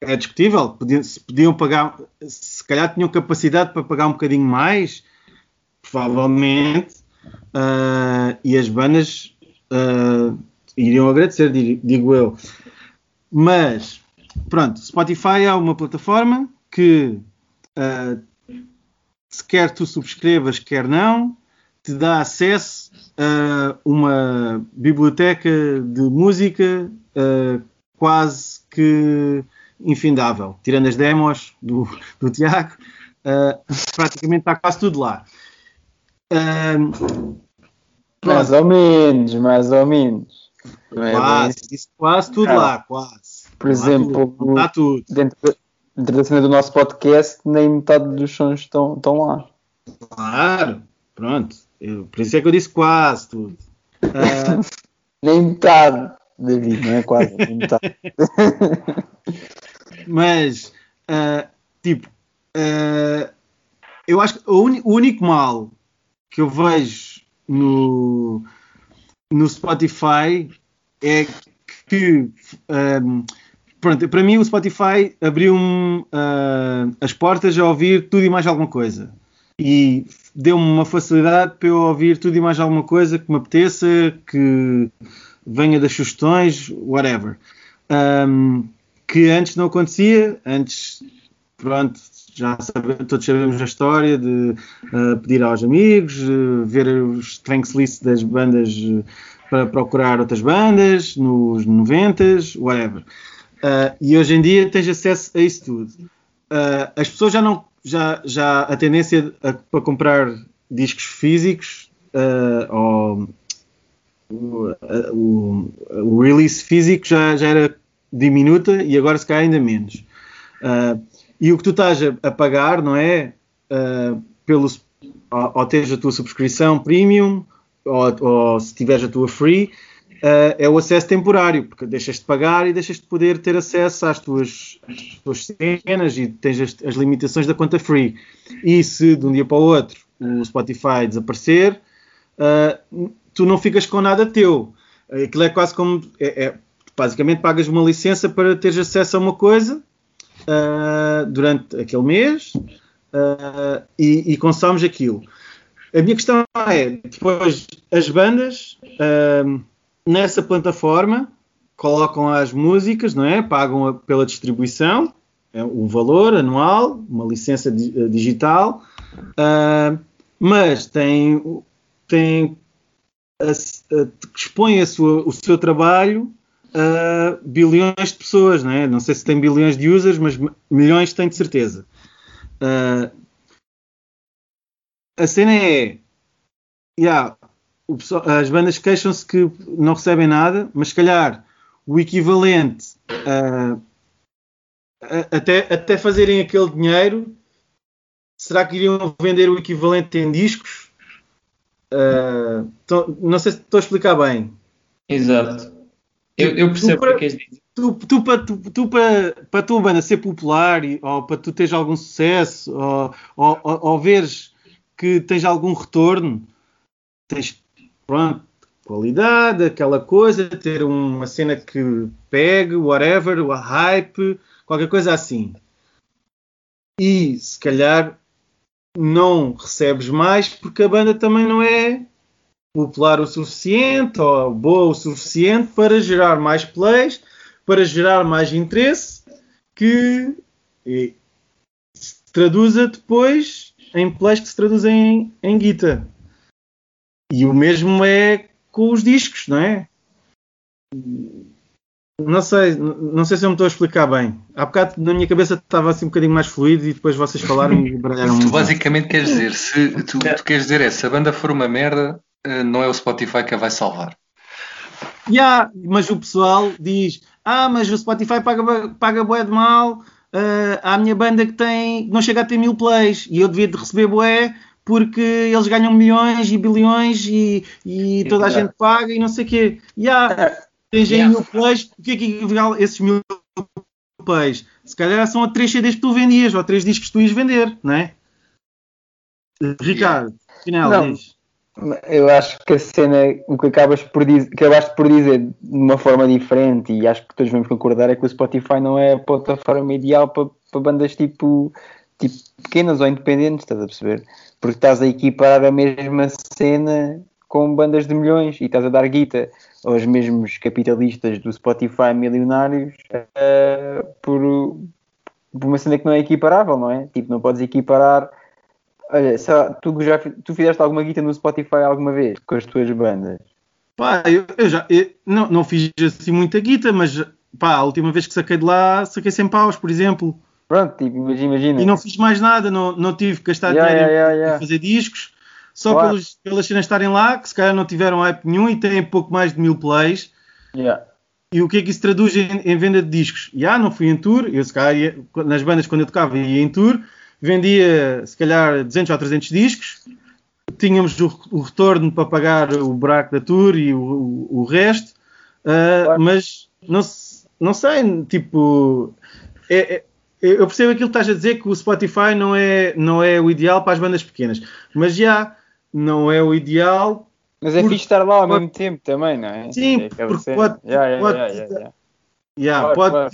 É discutível. Podiam, se podiam pagar, se calhar tinham capacidade para pagar um bocadinho mais, provavelmente, uh, e as bandas uh, iriam agradecer, digo eu. Mas, pronto, Spotify é uma plataforma que, uh, se quer tu subscrevas, quer não, te dá acesso a uma biblioteca de música quase que infindável. Tirando as demos do, do Tiago, uh, praticamente está quase tudo lá. Uh, mais ou menos, mais ou menos. É quase, isso, quase tudo ah, lá, quase. Por exemplo, tudo, está tudo. Dentro, dentro da cena do nosso podcast, nem metade dos sons estão, estão lá. Claro, pronto. Eu, por isso é que eu disse quase tudo. Uh... nem metade, David, não é quase, nem metade. Mas, uh, tipo, uh, eu acho que o, o único mal que eu vejo no, no Spotify é que um, pronto, para mim o Spotify abriu-me uh, as portas a ouvir tudo e mais alguma coisa e deu-me uma facilidade para eu ouvir tudo e mais alguma coisa que me apeteça, que venha das sugestões, whatever. Um, que antes não acontecia, antes, pronto, já sabemos, todos sabemos a história de uh, pedir aos amigos, uh, ver os strengths list das bandas uh, para procurar outras bandas nos 90s, whatever. e hoje em dia tens acesso a isso tudo. as pessoas já não, já, já a tendência a, para comprar discos físicos ou o, o, o, release físico já, já era diminuta e agora se calhar ainda menos. Uh, e o que tu estás a, pagar, não é? Uh, pelo, ou, ou tens a tua subscrição premium, ou, ou se tiveres a tua free, uh, é o acesso temporário, porque deixas de pagar e deixas de poder ter acesso às tuas, às tuas cenas e tens as, as, limitações da conta free. E se de um dia para o outro o Spotify desaparecer, uh, tu não ficas com nada teu. Aquilo é quase como. É, é, basicamente pagas uma licença para teres acesso a uma coisa uh, durante aquele mês uh, e, e consomes aquilo. A minha questão é, depois as bandas uh, nessa plataforma colocam as músicas, não é? Pagam a, pela distribuição, é um valor anual, uma licença di, digital, uh, mas tem, tem a, a, expõe a sua, o seu trabalho uh, bilhões de pessoas, não é? Não sei se tem bilhões de users, mas milhões tem de certeza. Uh, a cena é. Yeah, as bandas queixam-se que não recebem nada, mas se calhar o equivalente uh, até, até fazerem aquele dinheiro, será que iriam vender o equivalente em discos? Uh, tô, não sei se estou a explicar bem. Exato. Eu, eu percebo o que queres dizer. Tu, tu, para, tu, tu, para, a tua banda ser popular ou para tu teres algum sucesso ou, ou, ou, ou veres que tens algum retorno, tens pronto, qualidade, aquela coisa, ter uma cena que pegue, whatever, o hype, qualquer coisa assim. E se calhar não recebes mais porque a banda também não é popular o suficiente ou boa o suficiente para gerar mais plays, para gerar mais interesse que se traduza depois em plays que se traduzem em, em guita. E o mesmo é com os discos, não é? Não sei, não sei se eu me estou a explicar bem. Há bocado na minha cabeça estava assim um bocadinho mais fluido e depois vocês falaram e baralharam Tu basicamente queres dizer, se tu, tu queres dizer é, se a banda for uma merda, não é o Spotify que a vai salvar. Yeah, mas o pessoal diz: Ah, mas o Spotify paga, paga bué de mal uh, à minha banda que tem não chega a ter mil plays e eu devia de receber bué porque eles ganham milhões e bilhões e, e toda a gente paga e não sei o quê. Yeah, tens aí yeah. mil plays, o que é que equivale esses mil plays? Se calhar são a três CDs que tu vendias ou a três discos que tu ias vender, não é? Ricardo, final, diz. Eu acho que a cena, o que acabas por dizer, acabaste por dizer de uma forma diferente, e acho que todos vamos concordar, é que o Spotify não é a plataforma ideal para, para bandas tipo, tipo pequenas ou independentes, estás a perceber? Porque estás a equiparar a mesma cena com bandas de milhões e estás a dar guita aos mesmos capitalistas do Spotify milionários uh, por, por uma cena que não é equiparável, não é? Tipo, não podes equiparar Olha, só, tu, já, tu fizeste alguma guita no Spotify alguma vez com as tuas bandas? Pá, eu, eu já eu, não, não fiz assim muita guita, mas pá, a última vez que saquei de lá, saquei 100 paus, por exemplo. Pronto, tipo, imagina. E não fiz mais nada, não, não tive que gastar Yeah, dinheiro yeah, yeah, em fazer discos, só Claro. pelos, pelas cenas estarem lá, que se calhar não tiveram hype nenhum e têm pouco mais de mil plays. E o que é que isso traduz em, em venda de discos? Já não fui em tour, eu se calhar ia- nas bandas quando eu tocava ia em tour, vendia se calhar 200 ou 300 discos, tínhamos o, o retorno para pagar o buraco da tour e o, o- o resto, ah, Claro. mas não, não sei, tipo, é- é- eu percebo aquilo que estás a dizer que o Spotify não é, não é o ideal para as bandas pequenas, mas já não é o ideal Mas é Por- fixe estar lá ao mesmo tempo também, não é? Sim, é porque pode- Yeah, yeah, pode- yeah, yeah, yeah. Claro, claro.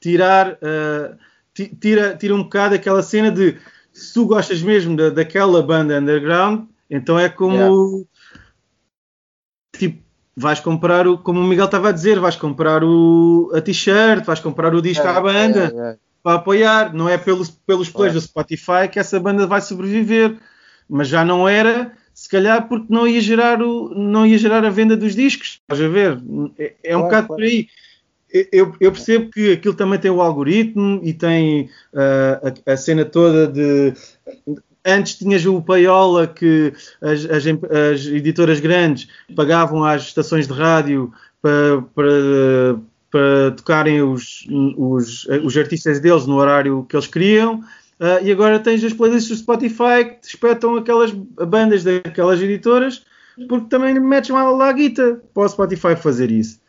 tirar, uh, tira, tira um bocado aquela cena de se tu gostas mesmo da, daquela banda underground, então é como tipo, vais comprar o, como o Miguel estava a dizer, vais comprar o, a t-shirt, vais comprar o disco à Yeah, banda yeah, yeah. para apoiar, não é pelos, pelos plays do Spotify que essa banda vai sobreviver, mas já não era, se calhar porque não ia gerar, o, não ia gerar a venda dos discos. Estás a ver? É, é um Claro, bocado claro. por aí. Eu, eu percebo que aquilo também tem o algoritmo e tem ah, a, a cena toda de. Antes tinhas o payola que as, as as editoras grandes pagavam às estações de rádio para, para, para tocarem os, os, os artistas deles no horário que eles queriam. Ah, e agora tens as playlists do Spotify que te espetam aquelas bandas daquelas editoras porque também metes lá a guita para o Spotify fazer isso.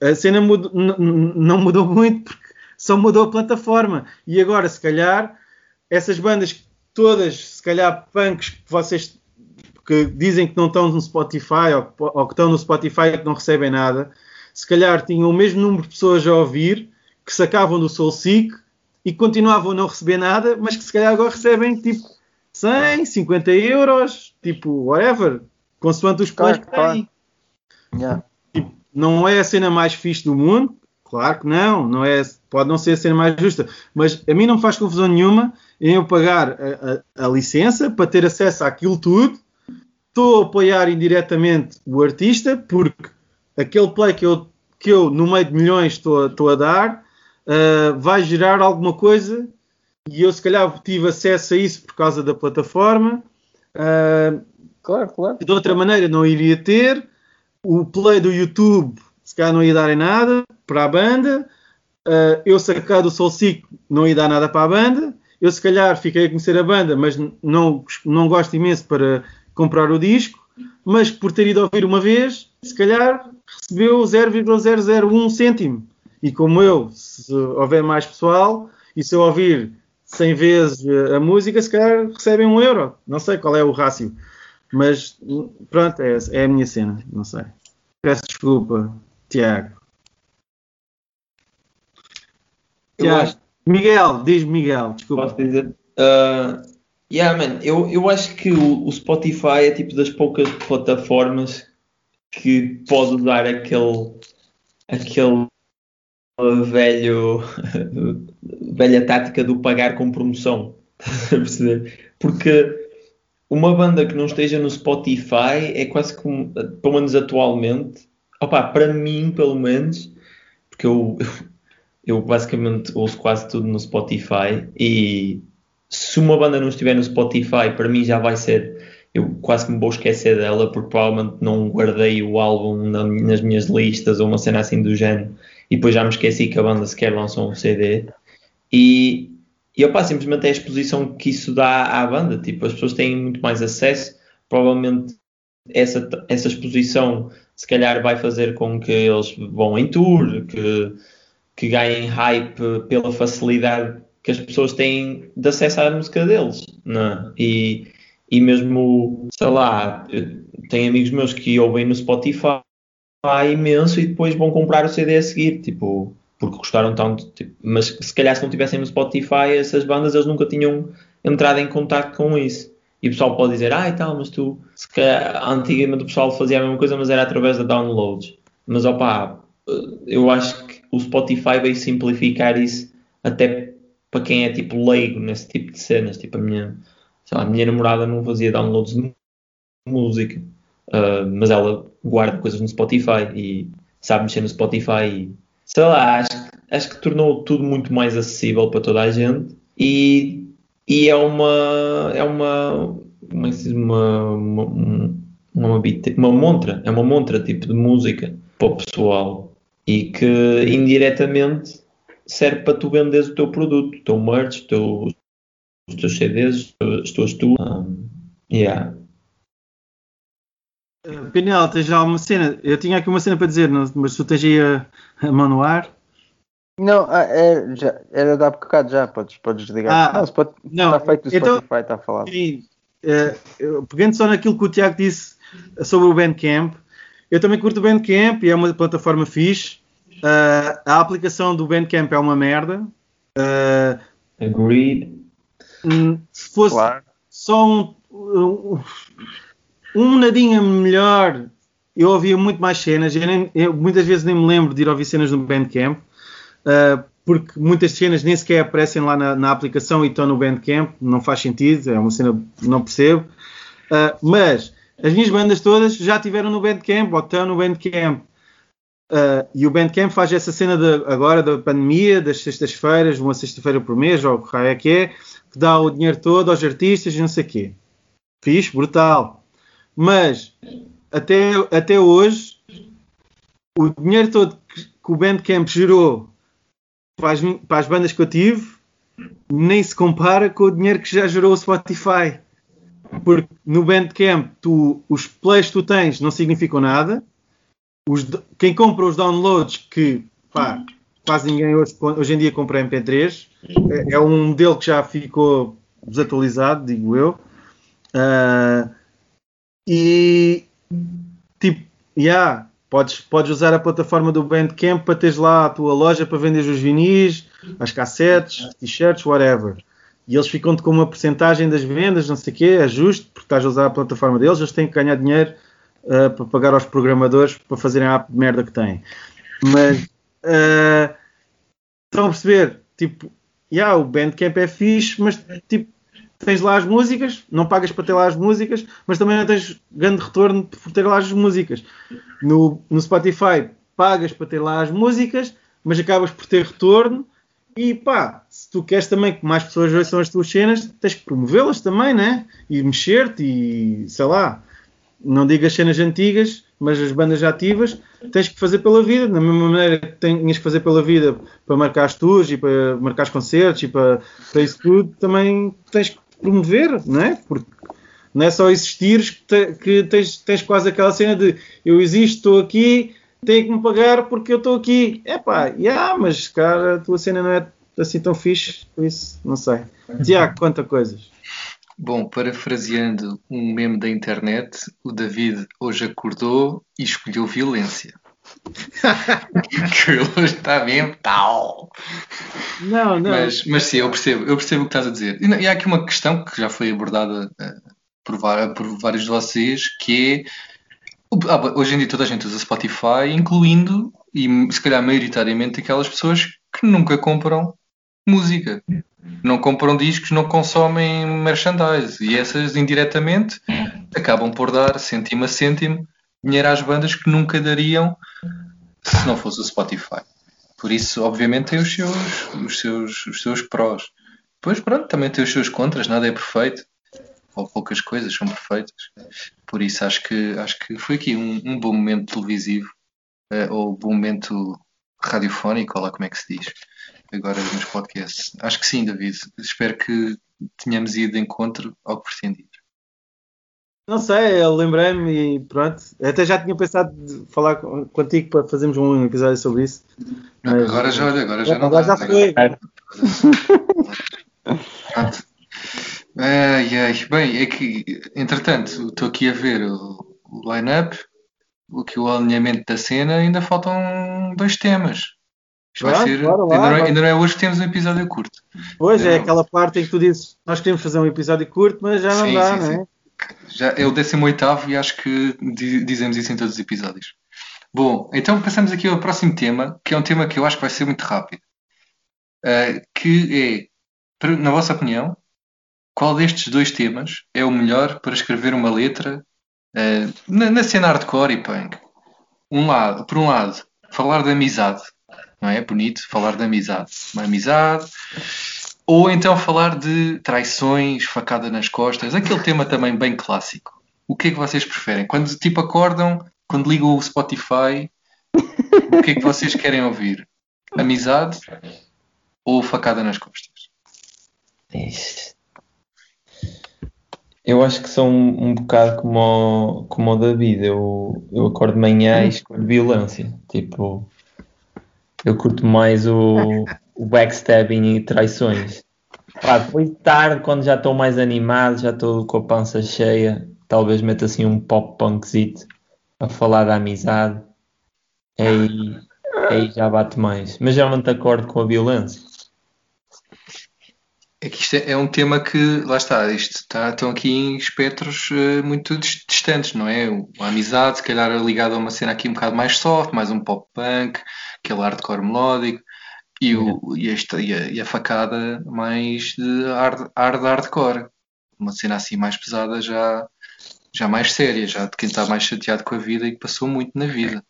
A, cena mudou- não mudou muito porque só mudou a plataforma. E agora, se calhar, essas bandas todas, se calhar punks que vocês que dizem que não estão no Spotify ou, que- ou que estão no Spotify e que não recebem nada, se calhar tinham o mesmo número de pessoas a ouvir que sacavam do SoulSeek e continuavam a não receber nada, mas que se calhar agora recebem tipo 100, 50 euros, tipo whatever, consoante os plays Claro, que têm. claro. Yeah. Não é a cena mais fixe do mundo, claro que não, não é, pode não ser a cena mais justa, mas a mim não me faz confusão nenhuma em eu pagar a, a- a licença para ter acesso àquilo tudo. Estou a apoiar indiretamente o artista porque aquele play que eu, que eu no meio de milhões estou, a- estou a dar ah, vai gerar alguma coisa e eu se calhar tive acesso a isso por causa da plataforma. Ah, Claro, claro. de outra maneira não iria ter. O play do YouTube, se calhar não ia dar em nada para a banda. Uh, eu sacar do Soulseek não ia dar nada para a banda. Eu se calhar fiquei a conhecer a banda, mas não, não gosto imenso para comprar o disco. Mas por ter ido ouvir uma vez, se calhar recebeu 0,001 cêntimo. E como eu, se houver mais pessoal, e se eu ouvir 100 vezes uh, a música, se calhar recebem um euro. Não sei qual é o rácio. Mas pronto, é, é a minha cena, não sei. Peço desculpa, Tiago. Tiago. acho- Miguel, diz Miguel, desculpa. Posso dizer? Uh, yeah, man, eu, eu acho que o, o Spotify é tipo das poucas plataformas que pode usar aquele, aquele velho, velha tática do pagar com promoção. Estás a perceber? Porque uma banda que não esteja no Spotify é quase como, pelo menos atualmente, opá, para mim, pelo menos, porque eu, eu basicamente ouço quase tudo no Spotify e se uma banda não estiver no Spotify, para mim já vai ser. Eu quase que me vou esquecer dela porque provavelmente não guardei o álbum na- nas minhas listas ou uma cena assim do género e depois já me esqueci que a banda sequer lançou um CD. E, e opa, simplesmente é a exposição que isso dá à banda. Tipo, as pessoas têm muito mais acesso. Provavelmente essa, essa exposição se calhar vai fazer com que eles vão em tour, que, que ganhem hype pela facilidade que as pessoas têm de acesso à música deles. Não? é? E, e mesmo, sei lá, tenho amigos meus que ouvem no Spotify imenso e depois vão comprar o CD a seguir, tipo, porque gostaram tanto. tipo, mas se calhar se não tivessem no Spotify, essas bandas eles nunca tinham entrado em contato com isso. E o pessoal pode dizer, ah, e tal, mas tu, se calhar, antigamente o pessoal fazia a mesma coisa, mas era através de downloads. Mas opá, eu acho que o Spotify veio simplificar isso até para quem é tipo leigo nesse tipo de cenas. Tipo, a minha, lá, a minha namorada não fazia downloads de música, uh, mas ela guarda coisas no Spotify e sabe mexer no Spotify e sei lá, acho, acho que tornou tudo muito mais acessível para toda a gente e, e é uma é uma é uma uma, uma, uma, uma montra, é uma montra tipo de música para o pessoal e que indiretamente serve para tu venderes o teu produto, o teu merch, o teu, os teus CDs, as tuas tuas. Um, yeah. Uh, Pinel, tens já uma cena? Eu tinha aqui uma cena para dizer, mas tu tens aí a, a mão no ar? Não, ah, é, já, era da bocado já, podes, podes desligar. Ah, não, Spot, não, está feito o então- Spotify, está a falar. Sim, uh, pegando só naquilo que o Tiago disse sobre o Bandcamp, eu também curto o Bandcamp e é uma plataforma fixe. Uh, a aplicação do Bandcamp é uma merda. Uh, Agreed. se fosse Claro. só um, um, um nadinha melhor, eu ouvia muito mais cenas. Eu nem- eu muitas vezes nem me lembro de ir ouvir cenas no Bandcamp, uh, porque muitas cenas nem sequer aparecem lá na, na aplicação e estão no Bandcamp. Não faz sentido, é uma cena que não percebo. Uh, mas as minhas bandas todas já estiveram no Bandcamp ou estão no Bandcamp. Uh, e o Bandcamp faz essa cena de, agora da pandemia, das sextas-feiras, uma sexta-feira por mês, ou o que é que é, que dá o dinheiro todo aos artistas e não sei o quê. Fixe, brutal. Mas até, até hoje, o dinheiro todo que, que o Bandcamp gerou para as, para as bandas que eu tive nem se compara com o dinheiro que já gerou o Spotify. Porque no Bandcamp tu, os plays que tu tens não significam nada. Os quem compra os downloads, que pá, quase ninguém hoje, hoje em dia compra MP3, é, é um modelo que já ficou desatualizado, digo eu. Ah, e tipo, yeah, podes, podes usar a plataforma do Bandcamp para teres lá a tua loja para vender os vinis, as cassetes, t-shirts, whatever. E eles ficam-te com uma porcentagem das vendas, não sei o quê, é justo, porque estás a usar a plataforma deles, eles têm que ganhar dinheiro ah, para pagar aos programadores para fazerem a app de merda que têm. Mas ah, estão a perceber? Tipo, yeah, o Bandcamp é fixe, mas tipo, tens lá as músicas, não pagas para ter lá as músicas, mas também não tens grande retorno por ter lá as músicas. No, no Spotify pagas para ter lá as músicas, mas acabas por ter retorno. E pá, se tu queres também que mais pessoas ouçam as tuas cenas, tens que promovê-las também, né? E mexer-te e sei lá, não digo as cenas antigas, mas as bandas ativas, tens que fazer pela vida, da mesma maneira que tinhas que fazer pela vida para marcar as tours e para marcar os concertos e para, para isso tudo, também tens que promover, não é? Porque não é só existires que, te- que tens, tens quase aquela cena de eu existo, estou aqui, tenho que me pagar porque eu estou aqui. É pá, yeah, mas cara, a tua cena não é assim tão fixe, por isso, não sei. Tiago, conta coisas. Bom, parafraseando um meme da internet, o David hoje acordou e escolheu violência. que ele hoje está mesmo tal. Não, não. Mas, mas sim, eu percebo, eu percebo o que estás a dizer. E, há aqui uma questão que já foi abordada eh, por, por vários de vocês, que é ah, hoje em dia toda a gente usa Spotify, incluindo e se calhar maioritariamente aquelas pessoas que nunca compram música. Não compram discos, não consomem merchandise. E essas indiretamente acabam por dar cêntimo a cêntimo dinheiro às bandas que nunca dariam se não fosse o Spotify. Por isso, obviamente, tem os seus, os seus, os seus prós. Pois pronto, também tem os seus contras, nada é perfeito. Ou poucas coisas são perfeitas. Por isso acho que, acho que foi aqui um, um bom momento televisivo, eh, ou bom momento radiofónico, ou lá como é que se diz, agora nos podcasts. Acho que sim, David. Espero que tenhamos ido de encontro ao que pretendia. Não sei, eu lembrei-me e pronto. Até já tinha pensado de falar contigo para fazermos um episódio sobre isso. Mas- Agora já, olha, agora já não Agora dá. já foi. Pronto. Ai, ai. Bem, é que, entretanto, estou aqui a ver o, o line-up, o o alinhamento da cena, ainda faltam dois temas. Isto vai ser. lá, ainda, não é, ainda não é hoje que temos um episódio curto. Pois é, Não. aquela parte em que tu dizes nós queremos fazer um episódio curto, mas já não Sim, dá, sim, não é? sim. Já é o 18 e acho que di- dizemos isso em todos os episódios. Bom, então passamos aqui ao próximo tema, que é um tema que eu acho que vai ser muito rápido. Uh, que é, na vossa opinião, qual destes dois temas é o melhor para escrever uma letra uh, na, na cena hardcore e punk? Um lado, por um lado, falar de amizade não é? Bonito falar de amizade. Uma amizade. Ou então falar de traições, facada nas costas, aquele tema também bem clássico. O que é que vocês preferem? Quando tipo acordam, quando ligam o Spotify, o que é que vocês querem ouvir? Amizade ou facada nas costas? Eu acho que sou um, um bocado como o, como o David. Eu, eu acordo de manhã e escolho violência. Tipo, eu curto mais o, o backstabbing e traições. Pá, depois de tarde, quando já estou mais animado, já estou com a pança cheia, talvez meta assim um pop punkzito a falar da amizade. Aí, aí já bate mais. Mas já não te acordo com a violência. É que isto é, é um tema que, lá está, isto está, estão aqui em espectros eh, muito dis- distantes, não é? A amizade, se calhar ligado a uma cena aqui um bocado mais soft, mais um pop punk, aquele hardcore melódico, e, o, e, esta, e, a, e a facada mais de hard, hard hardcore, uma cena assim mais pesada, já, já mais séria, já de quem está mais chateado com a vida e que passou muito na vida.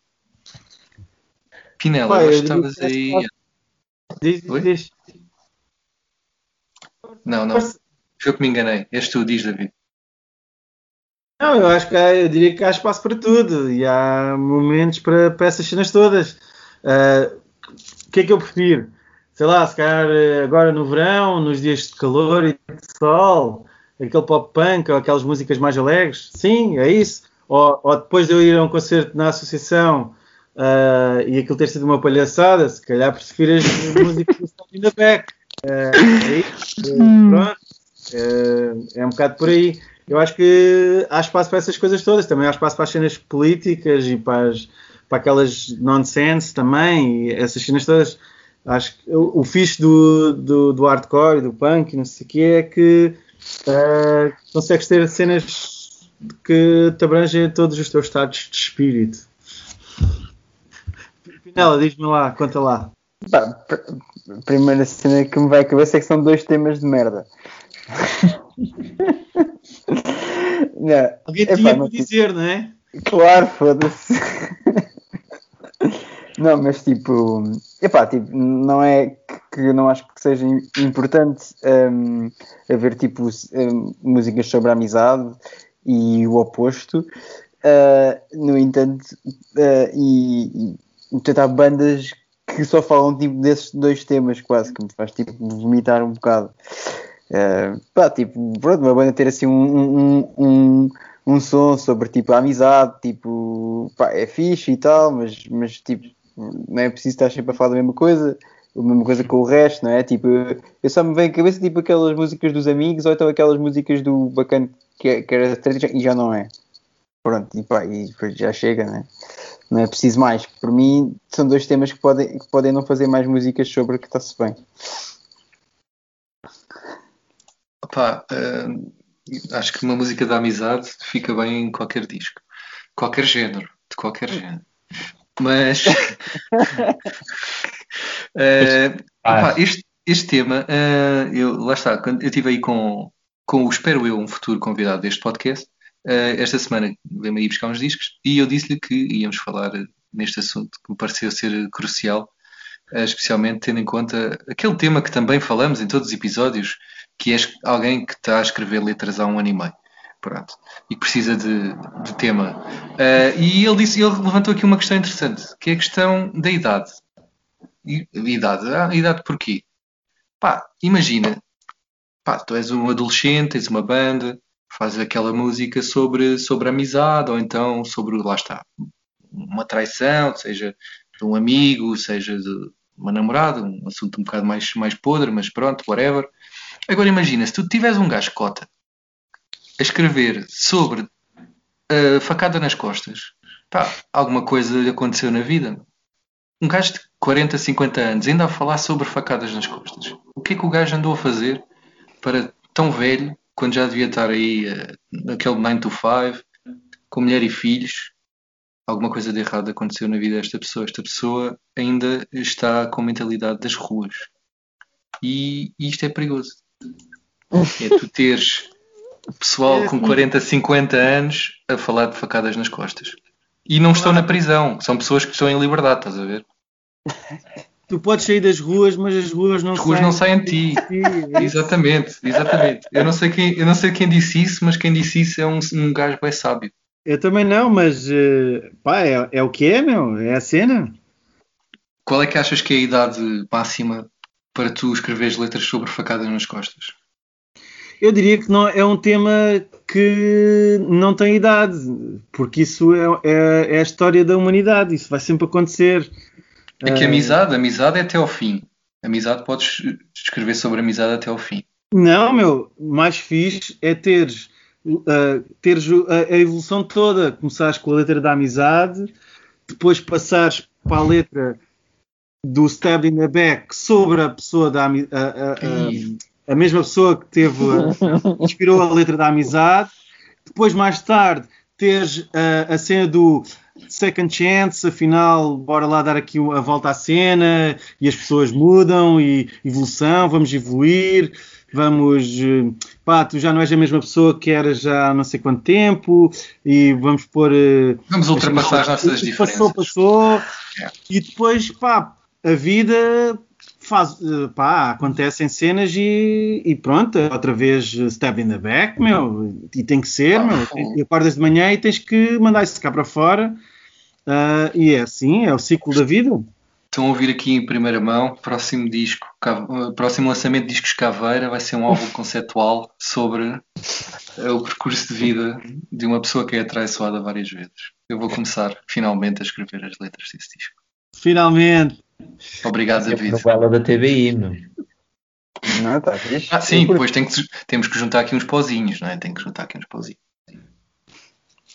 Pinela, digo estavas aí. Diz, diz. Não, não, foi eu que me enganei. És tu, diz David. Não, eu acho que há, eu diria que há espaço para tudo e há momentos para, para essas cenas todas. O que é que eu prefiro? Sei lá, se calhar eh, agora no verão, nos dias de calor e de sol, aquele pop punk ou aquelas músicas mais alegres. Sim, é isso. Ou, ou depois de eu ir a um concerto na associação ah, e aquilo ter sido uma palhaçada, se calhar prefiro as músicas do Stop in the Back. Ah, é isso. Pronto. Eh, é um bocado por aí. Eu acho que há espaço para essas coisas todas. Também há espaço para as cenas políticas e para, as- para aquelas nonsense também. E essas cenas todas. Acho que o, o fixe do, do, do hardcore e do punk e não sei o que é que eh, consegues ter cenas que te abrangem todos os teus estados de espírito. Pinela, diz-me lá, conta lá. Pá, pr- a primeira cena que me vai à cabeça é que são dois temas de merda. não, Alguém tinha não que dizer, não é? claro, foda-se. não, mas tipo, epá, tipo, não é que, eu não acho que seja im- importante hum, haver tipo hum, músicas sobre a amizade e o oposto. Ah, no entanto, ah, e, e há bandas que só falam tipo desses dois temas quase que me faz tipo vomitar um bocado. Ah, pá, tipo, pronto, uma banda ter assim um, um, um, um som sobre tipo a amizade, tipo, pá, é fixe e tal, mas, mas tipo, não é preciso estar sempre a falar da mesma coisa, a mesma coisa com o resto, não é? Tipo, eu só me vem à cabeça tipo aquelas músicas dos amigos ou então aquelas músicas do bacana que, que era e já não é. Pronto, e pá, e já chega, né? Não é preciso mais. Por mim, são dois temas que podem, que podem não fazer mais músicas sobre que está-se bem. Opá, hum, acho que uma música da amizade fica bem em qualquer disco, qualquer género, de qualquer género. Mas eh, opá, este, este tema, eh, eu, lá está, eu estive aí com, com o, espero eu, um futuro convidado deste podcast, eh, esta semana veio-me aí buscar uns discos e eu disse-lhe que íamos falar neste assunto que me pareceu ser crucial, especialmente tendo em conta aquele tema que também falamos em todos os episódios, que é alguém que está a escrever letras há um ano e meio. Pronto. E que precisa de, de tema. Eh, e ele disse, ele levantou aqui uma questão interessante, que é a questão da idade. E- idade. Ah, idade porquê? Pá, imagina, pá, tu és um adolescente, tens uma banda, fazes aquela música sobre, sobre amizade, ou então sobre, lá está, uma traição, seja de um amigo, seja de uma namorada, um assunto um bocado mais, mais podre, mas pronto, whatever. Agora imagina, se tu tiveres um gajo cota escrever sobre a facada nas costas, pá, alguma coisa lhe aconteceu na vida. Um gajo de 40, 50 anos ainda a falar sobre facadas nas costas. O que é que o gajo andou a fazer para tão velho, quando já devia estar aí eh, naquele 9 to 5, com mulher e filhos, alguma coisa de errado aconteceu na vida desta pessoa. Esta pessoa ainda está com a mentalidade das ruas. E, e isto é perigoso. É tu teres pessoal com 40, 50 anos a falar de facadas nas costas. E não estão na prisão, são pessoas que estão em liberdade, estás a ver? tu podes sair das ruas, mas as ruas não As ruas saem. não saem de ti. É. Exatamente, exatamente. Eu não sei quem, eu não sei quem disse isso, mas quem disse isso é um, um gajo bem sábio. Eu também não, mas eh, pá, é, é o que é, meu. É a cena. Qual é que achas que é a idade máxima para tu escreveres letras sobre facadas nas costas? Eu diria que não, é um tema que não tem idade, porque isso é, é- é a história da humanidade, isso vai sempre acontecer. É que Ah, amizade, amizade é até ao fim. Amizade podes escrever sobre amizade até ao fim. Não, meu, mais fixe é teres, ah, teres a, a evolução toda. Começares com a letra da amizade, depois passares para a letra do stab in the back sobre a pessoa da ami- a, mesma pessoa que teve inspirou a letra da amizade. Depois, mais tarde, teres a, a cena do second chance, afinal, bora lá dar aqui a volta à cena e as pessoas mudam e evolução, vamos evoluir, vamos, eh, pá, tu já não és a mesma pessoa que eras já há não sei quanto tempo e vamos pôr... eh, Vamos ultrapassar as nossas Passou, diferenças. passou. É. E depois, pá, a vida faz, eh, pá, acontecem cenas e, e pronto, outra vez eh, stab in the back, meu, e tem que ser, Ah, meu, fogo. e acordas de manhã e tens que mandar isso cá para fora. Ah, e é assim, é o ciclo da vida. Estão a ouvir aqui em primeira mão, próximo disco, uh, próximo lançamento de discos Caveira vai ser um álbum conceptual sobre uh, o percurso de vida de uma pessoa que é atraiçoada várias vezes. Eu vou começar finalmente a escrever as letras desse disco. Finalmente. Obrigado, É a David. novela da TVI, meu. Não, tá fixe. Ah, sim, depois tem que, temos que juntar aqui uns pauzinhos, não é? Tem que juntar aqui uns pauzinhos.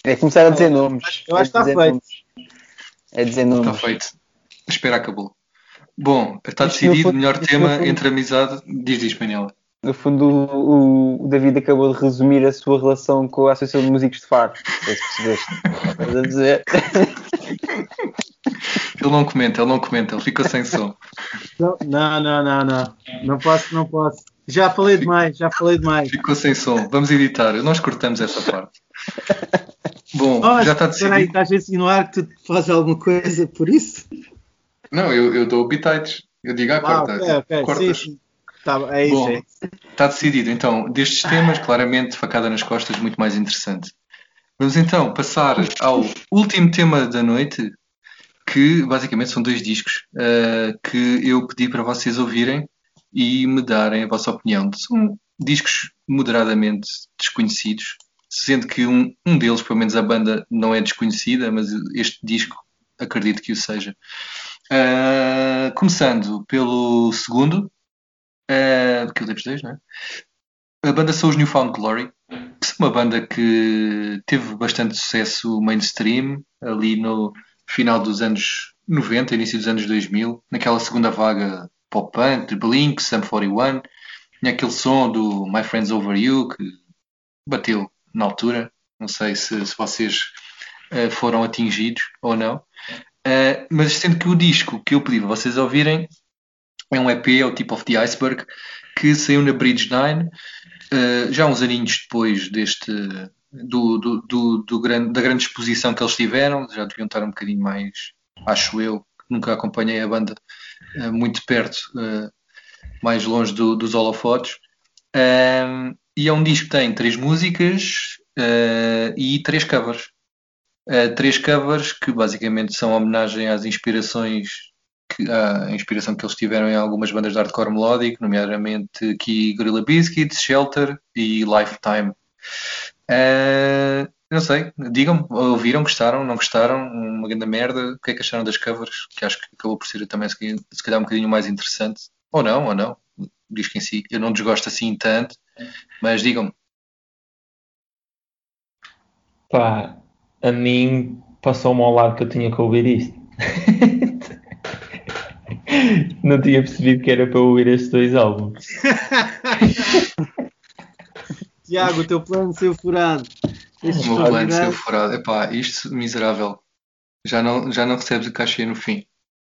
É começar a dizer nomes. Eu acho que É está feito. nomes. É dizer nomes. Está feito. A espera acabou. Bom, está Isto decidido o fundo- melhor tema fundo- entre amizade. Diz, diz, Manela. No fundo, o, o David acabou de resumir a sua relação com a Associação de Músicos de Faro. Não sei se percebeste. Estás a dizer? Ele não comenta, ele não comenta, ele fica sem som. Não, não, não, não, não. Posso, não posso. Já falei demais, já falei demais. Ficou sem som. Vamos editar. Nós cortamos essa parte. Bom, Oh, já está decidido. estás a insinuar que tu fazes alguma coisa por isso? Não, eu, eu dou bitites. Eu digo, ah, Ah, corta. ok, ok. Sim, cortas. sim. Tá, bom, é isso, Bom, é isso. Está decidido. Então, destes temas, claramente, facada nas costas, muito mais interessante. Vamos então passar ao último tema da noite, que basicamente são dois discos eh, que eu pedi para vocês ouvirem e me darem a vossa opinião. São discos moderadamente desconhecidos, sendo que um, um deles, pelo menos a banda, não é desconhecida, mas este disco acredito que o seja. Eh, começando pelo segundo, eh, que eu dei dois, não é? A banda são os Newfound Glory, que são uma banda que teve bastante sucesso mainstream ali no final dos anos 90, início dos anos 2000, naquela segunda vaga pop-punk de Blink, Sum 41, tinha aquele som do My Friends Over You que bateu na altura, não sei se, se vocês eh, foram atingidos ou não, Eh, mas sendo que o disco que eu pedi para vocês ouvirem é um EP, é o Tip of the Iceberg, que saiu na Bridge 9, uh, já uns aninhos depois deste do, do, do, do grande, da grande exposição que eles tiveram, já deviam estar um bocadinho mais, acho eu, nunca acompanhei a banda uh, muito perto, uh, mais longe do, dos holofotes. E é um disco que tem três músicas uh, e três covers. Três covers que basicamente são homenagem às inspirações que, inspiração que eles tiveram em algumas bandas de hardcore melódico, nomeadamente aqui Gorilla Biscuits, Shelter e Lifetime. Uh, não sei, digam-me, ouviram, gostaram, não gostaram, uma grande merda, o que é que acharam das covers, que acho que acabou por ser também se calhar um bocadinho mais interessante, ou não, ou não, diz que em si, eu não desgosto assim tanto, mas digam-me. Pá, a mim passou-me ao lado que eu tinha que ouvir isto. Não tinha percebido que era para ouvir estes dois álbuns. Tiago, o teu plano saiu furado. O meu plano saiu furado. Epá, isto miserável. Já não, já não recebes o cachê no fim.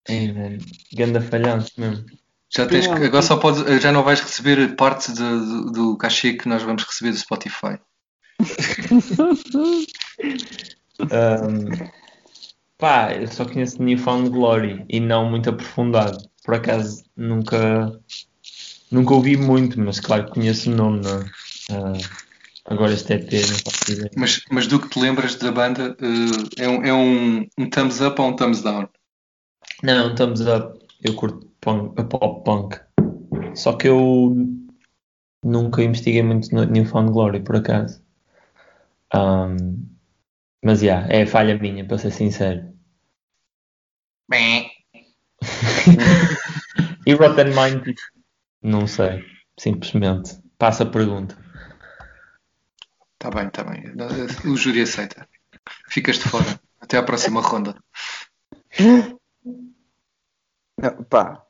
Ei, velho, ganda falhanço mesmo. Já tens que, agora só podes, já não vais receber parte do, do, do cachê que nós vamos receber do Spotify. Um, pá, eu só conheço Newfound Glory e não muito aprofundado. por acaso nunca, nunca ouvi muito, mas claro que conheço o nome, não é? Uh, agora este EP não posso dizer. Mas, mas do que te lembras da banda, uh, é, um, é um, um thumbs up ou um thumbs down? Não, um thumbs up. Eu curto punk, pop punk. Só que eu nunca investiguei muito no Newfound Glory, por acaso. Um, mas, já, yeah, é falha minha, para ser sincero. e Rotten Mind, não sei, simplesmente. Passa a pergunta. Está bem, está bem. O júri aceita. Ficas de fora. Até à próxima ronda. Não, pá,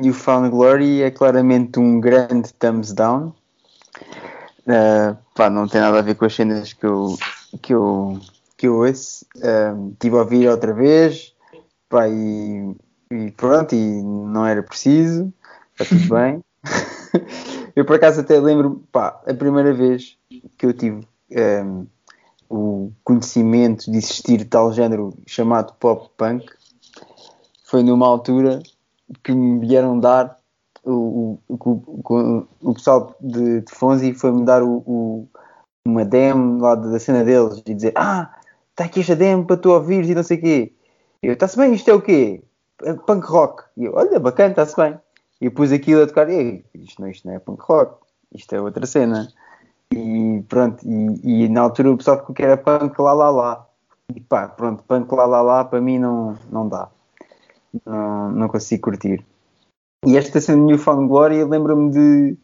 Newfound Glory é claramente um grande thumbs down. Uh, pá, não tem nada a ver com as cenas que eu, que eu, que eu ouço. Uh, tive a ouvir outra vez pá, e, e, pronto, e não era preciso, está tudo bem. eu por acaso até lembro, pá, a primeira vez que eu tive um, o conhecimento de existir tal género chamado pop punk foi numa altura que me vieram dar o, o, o, o pessoal de, de Fonzi foi-me dar o, uma demo lá da cena deles e dizer ah, está aqui esta demo para tu ouvires e não sei o quê eu, está-se bem, isto é o quê? É punk rock. E eu, olha, bacana, está-se bem. E pus aquilo a tocar, e isto não, isto não é punk rock, isto é outra cena. E pronto, e, e na altura o pessoal ficou que era punk lá lá lá. E pá, pronto, punk lá lá lá para mim não, não dá. Não, não consigo curtir. E esta cena de Newfound Glory, lembro-me de.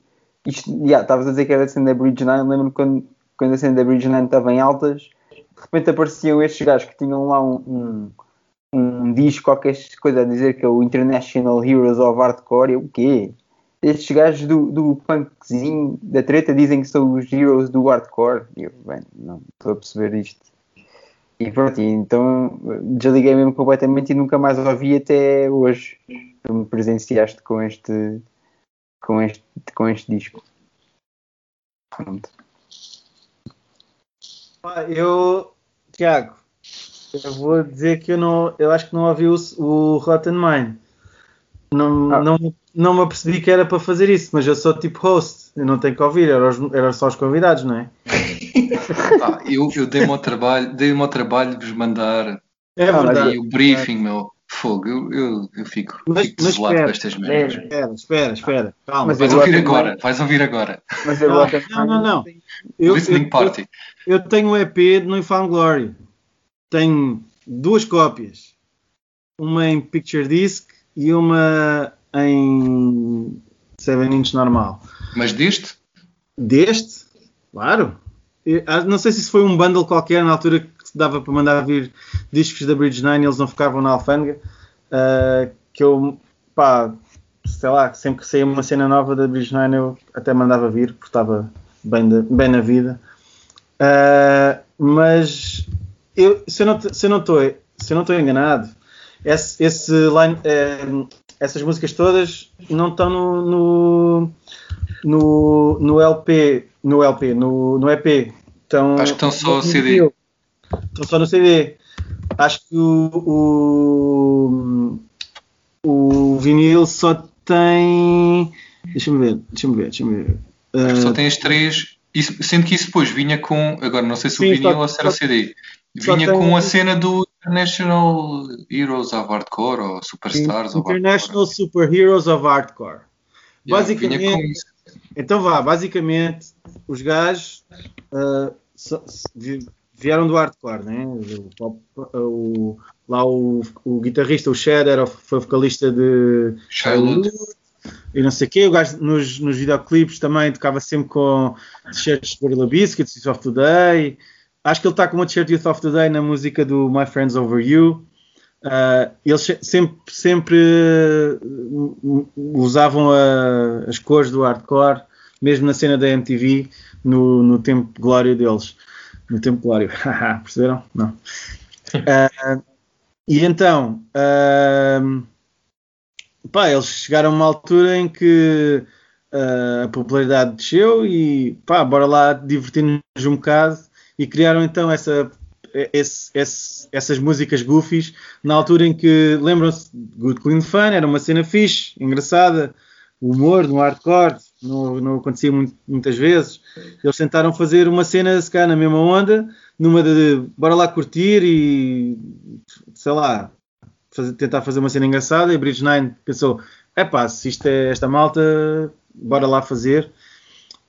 Isto, yeah, estavas a dizer que era a cena da Bridge 9, lembro-me quando, quando a cena da Bridge 9 estava em altas, de repente apareciam estes gajos que tinham lá um, um um disco, qualquer coisa a dizer que é o International Heroes of Hardcore. Eu, o quê? Estes gajos do, do punkzinho da treta dizem que são os heroes do hardcore. Eu, bem, não estou a perceber isto. E pronto, então desliguei mesmo completamente e nunca mais ouvi até hoje. Tu me presenciaste com este, com este, com este disco. Pronto. Eu, Tiago, eu vou dizer que eu não, eu acho que não ouvi o, o Rotten Mind. Não, ah. não, não me apercebi que era para fazer isso, mas eu sou tipo host, eu não tenho que ouvir, era, era só os convidados, não é? ah, eu eu dei-me ao trabalho, ao trabalho de vos mandar é verdade, o briefing, é. meu. Fogo, eu, eu, eu fico, mas, fico desolado com estas merdas. Espera, espera, espera. Calma. Mas vais ouvir agora, vais ouvir agora. Mas eu não, não, não. Eu, Listening Party. Eu, eu tenho um EP de No Found Glory tenho duas cópias, uma em Picture Disc e uma em 7 inch normal. Mas deste? Deste, claro. Eu, ah, não sei se isso foi um bundle qualquer na altura que dava para mandar vir discos da Bridge 9 e eles não ficavam na alfândega. Uh, que eu, pá, sei lá, sempre que saía uma cena nova da Bridge 9 eu até mandava vir, porque estava bem, de, bem na vida. Uh, mas eu, se eu não estou enganado, esse, esse line, é, essas músicas todas não estão no, no, no, no LP, no LP, no, no EP. Estão, Acho que estão só no CD. Estão só no CD. Acho que o, o, o vinil só tem. Deixa-me ver, deixa-me ver, deixa-me ver. Que só tem as três. Isso, sendo que isso depois vinha com. Agora não sei se Sim, o vinil ou se era o CD. Vinha com a cena do International Heroes of Hardcore ou Superstars of International Hardcore. Super Heroes of Hardcore. Yeah, basicamente, então vá, basicamente os gajos uh, vieram do hardcore, né? O, o, lá o, o, guitarrista, o Shed, era, foi vocalista de Childhood e não sei o quê. O gajo nos, nos videoclipes também tocava sempre com t-shirts de Gorilla Biscuits, of Today. Acho que ele está com uma t-shirt Youth of the Day na música do My Friends Over You. Uh, eles sempre, sempre uh, usavam a, as cores do hardcore, mesmo na cena da MTV, no, no tempo de glória deles. No tempo de glória, perceberam? Não. Uh, e então, pá, eles chegaram a uma altura em que a popularidade desceu e pá, bora lá divertir-nos um bocado e criaram então essa, esse, esse, essas músicas goofies na altura em que lembram-se Good Clean Fun, era uma cena fixe, engraçada, humor no hardcore não, não acontecia muito, muitas vezes. Eles tentaram fazer uma cena se calhar na mesma onda, numa de bora lá curtir e sei lá, fazer, tentar fazer uma cena engraçada. E Bridge Nine pensou: é pá, se isto é esta malta, bora lá fazer.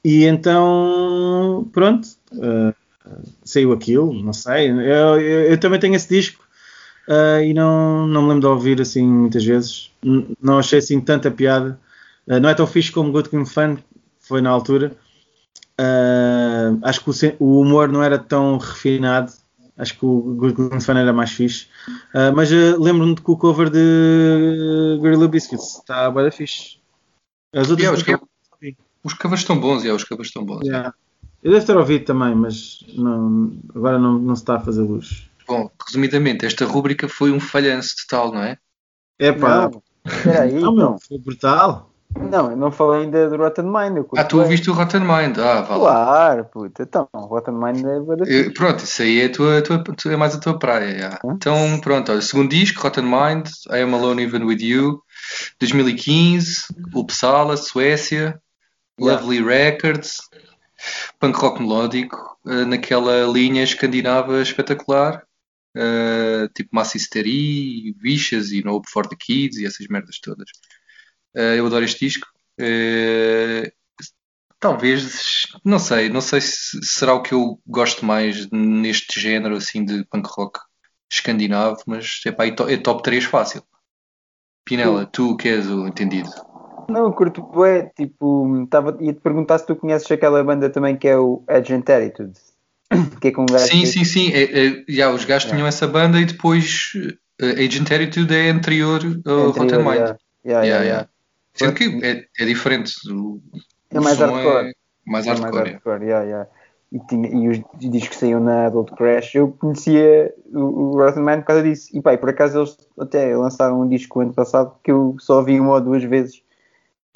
E então, pronto, uh, saiu aquilo, não sei. Eu, eu, eu também tenho esse disco uh, e não, não me lembro de ouvir assim muitas vezes. N não achei assim tanta piada. Uh, não é tão fixe como Good King Fan foi na altura. acho que o, o, humor não era tão refinado. Acho que o Good King Fan era mais fixe. mas lembro-me de que o cover de Gorilla Biscuits está bem fixe. As outras yeah, os covers estão bons, yeah, os covers estão bons. Yeah. Eu devo ter ouvido também, mas não, agora não, não se está a fazer luz. Bom, resumidamente, esta rúbrica foi um falhanço total, não é? É pá. Peraí, não, meu, foi brutal. Não, eu não falei ainda do Rotten Mind. Ah, tu ouviste o Rotten Mind? Ah, vale. Claro, puta. Então, o Rotten Mind é Pronto, isso aí é, a tua, a tua, é mais a tua praia. Hum? Então, pronto, olha, segundo disco, Rotten Mind, I Am Alone Even With You, 2015, Uppsala, Suécia, Lovely Records, punk rock melódico, uh, naquela linha escandinava espetacular, uh, tipo Massisteri, Vicious e No Hope for the Kids e essas merdas todas. Uh, eu adoro este disco. talvez, não sei, não sei se será o que eu gosto mais neste género assim de punk rock escandinavo, mas epá, é top 3 fácil. Pinela, tu que és o entendido. Não, curto bué, tipo, tava, ia te perguntar se tu conheces aquela banda também que é o Agent Attitude. Que é com sim, sim, sim, é, é, já, os gajos tinham essa banda e depois uh, Agent Attitude é anterior ao Rotten Mind. Yeah, yeah, yeah, yeah. Sendo que é, é diferente. O, é mais hardcore. É mais hardcore. É mais hardcore yeah, yeah. E, tinha, e os discos saíam na Adult Crash. Eu conhecia o, o Rotten Mind por causa disso. E pá, e por acaso eles até lançaram um disco ano passado que eu só ouvi uma ou duas vezes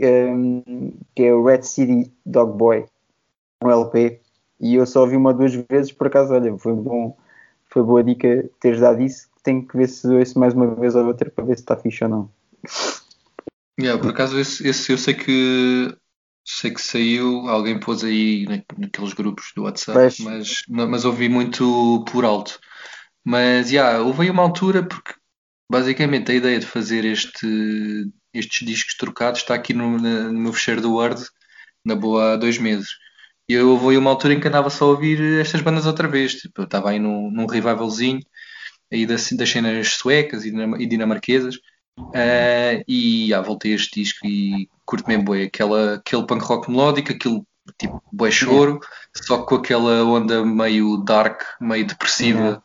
um, que é o Red City Dog Boy, um LP, e eu só ouvi uma ou duas vezes, por acaso, olha, foi bom, foi boa dica teres dado isso, tenho que ver se ouço mais uma vez ou outra para ver se está fixe ou não. Yeah, por acaso esse, esse, eu sei que sei que saiu, alguém pôs aí naqueles grupos do WhatsApp, mas, mas ouvi muito por alto. Mas já, yeah, houve aí uma altura porque basicamente a ideia de fazer este estes discos trocados está aqui no, no meu fecheiro do Word, na boa há dois meses. E eu vou uma altura em que andava só a ouvir estas bandas outra vez. Tipo, eu estava aí num, num revivalzinho aí das, das cenas suecas e dinamarquesas. Uh, e ah, voltei a este disco e curto mesmo bem aquela, aquele punk rock melódico, aquele tipo boi choro, só com aquela onda meio dark, meio depressiva,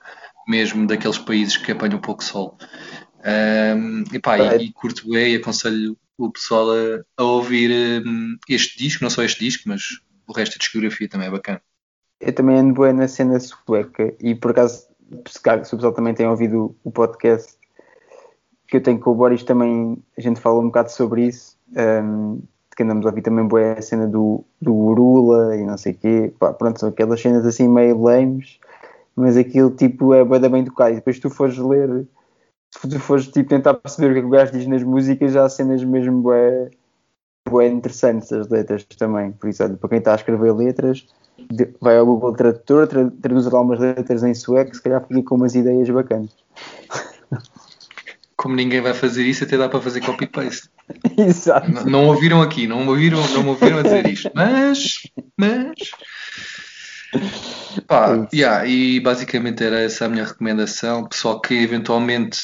mesmo daqueles países que apanham pouco sol. Um, epá, e, e curto bem e aconselho o pessoal a, a ouvir um, este disco, não só este disco, mas o resto da discografia também é bacana. Eu também ando bem na cena sueca e por acaso, se, se o pessoal também tem ouvido o podcast que eu tenho com o Boris, também a gente fala um bocado sobre isso. Um, que andamos a ouvir também boa a cena do, do Urula e não sei o quê. Pá, pronto, são aquelas cenas assim meio lames, mas aquilo tipo é bem tocado. E depois tu fores ler se tu fores tipo, tentar perceber o que, é que o gajo diz nas músicas, já há cenas mesmo bué, bué interessantes as letras também. Por isso, olha, para quem está a escrever letras, vai ao Google Tradutor, tra traduz algumas letras em sueco, se calhar fica com umas ideias bacanas. Como ninguém vai fazer isso, até dá para fazer copy-paste. Exato. Não, não, ouviram aqui, não ouviram, não me ouviram a dizer isto. Mas, mas. Pá, yeah, e basicamente era essa a minha recomendação. Pessoal que eventualmente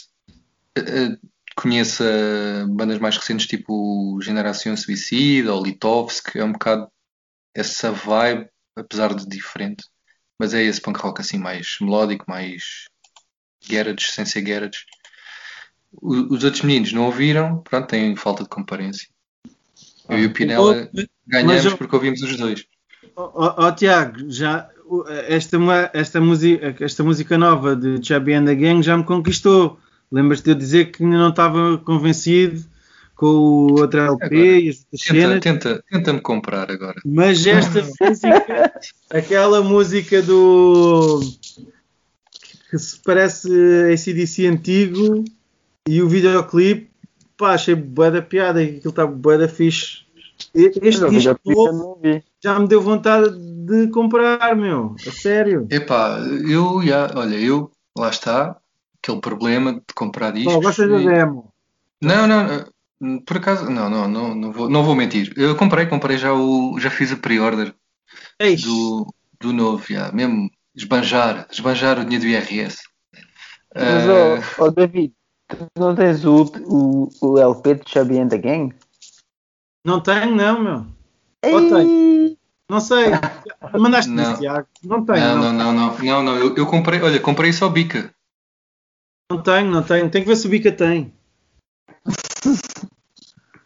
eh, conheça bandas mais recentes tipo Generação Suicida ou Litovsk, é um bocado essa vibe, apesar de diferente. Mas é esse punk rock assim mais melódico, mais garage, sem ser garage. Os outros meninos não ouviram, pronto, têm falta de comparência. Eu e o ah, Pinela ganhamos eu... porque ouvimos os dois. Ó oh, oh, Tiago, já esta, esta, música, esta música nova de Chubby and the Gang já me conquistou. Lembras-te de eu dizer que ainda não estava convencido com o outro LP agora, e as tenta, cenas. Tenta, tenta-me comprar agora. Mas esta música, aquela música do. que se parece ACDC antigo e o videoclipe, pá, achei bué da piada e aquilo está bué da fixe. Este disco novo já me deu vontade de comprar, meu, a sério. Epá, eu, já, olha, eu, lá está, aquele problema de comprar discos. Pá, gostas da demo? Não, não, não, por acaso, não, não, não, não vou, não vou mentir. Eu comprei, comprei já o, já fiz a pre-order Eish, do, do novo, já, mesmo esbanjar, esbanjar o dinheiro do IRS. Mas, Ah, ó ó, David, tu não tens o, o, o LP de Chubby and the Gang? Não tenho, não, meu. Ou Ei! Não sei. Mandaste Não. isso, Tiago. Não tenho, não, não, não, não, não, não, não, eu, eu comprei, olha, comprei só bica. Não tenho, não tenho. Tem que ver se o Bica tem.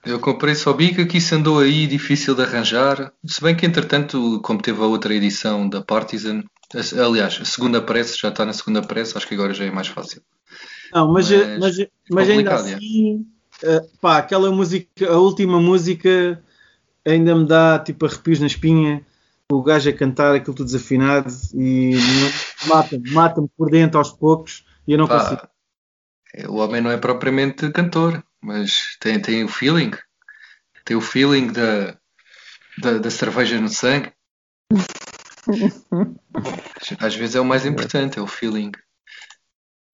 Eu comprei só bica que isso andou aí difícil de arranjar. Se bem que entretanto, como teve a outra edição da Partisan, aliás, a segunda press já está na segunda press, acho que agora já é mais fácil. Não, mas, Mas mas, mas, ainda complicado, é. assim, eh, pá, aquela música, a última música ainda me dá tipo arrepios na espinha. O gajo a cantar aquilo tudo desafinado e mata-me, mata-me por dentro aos poucos e eu não Pá, consigo. O homem não é propriamente cantor, mas tem, tem o feeling. Tem o feeling da, da, da cerveja no sangue. Às vezes é o mais importante, é o feeling.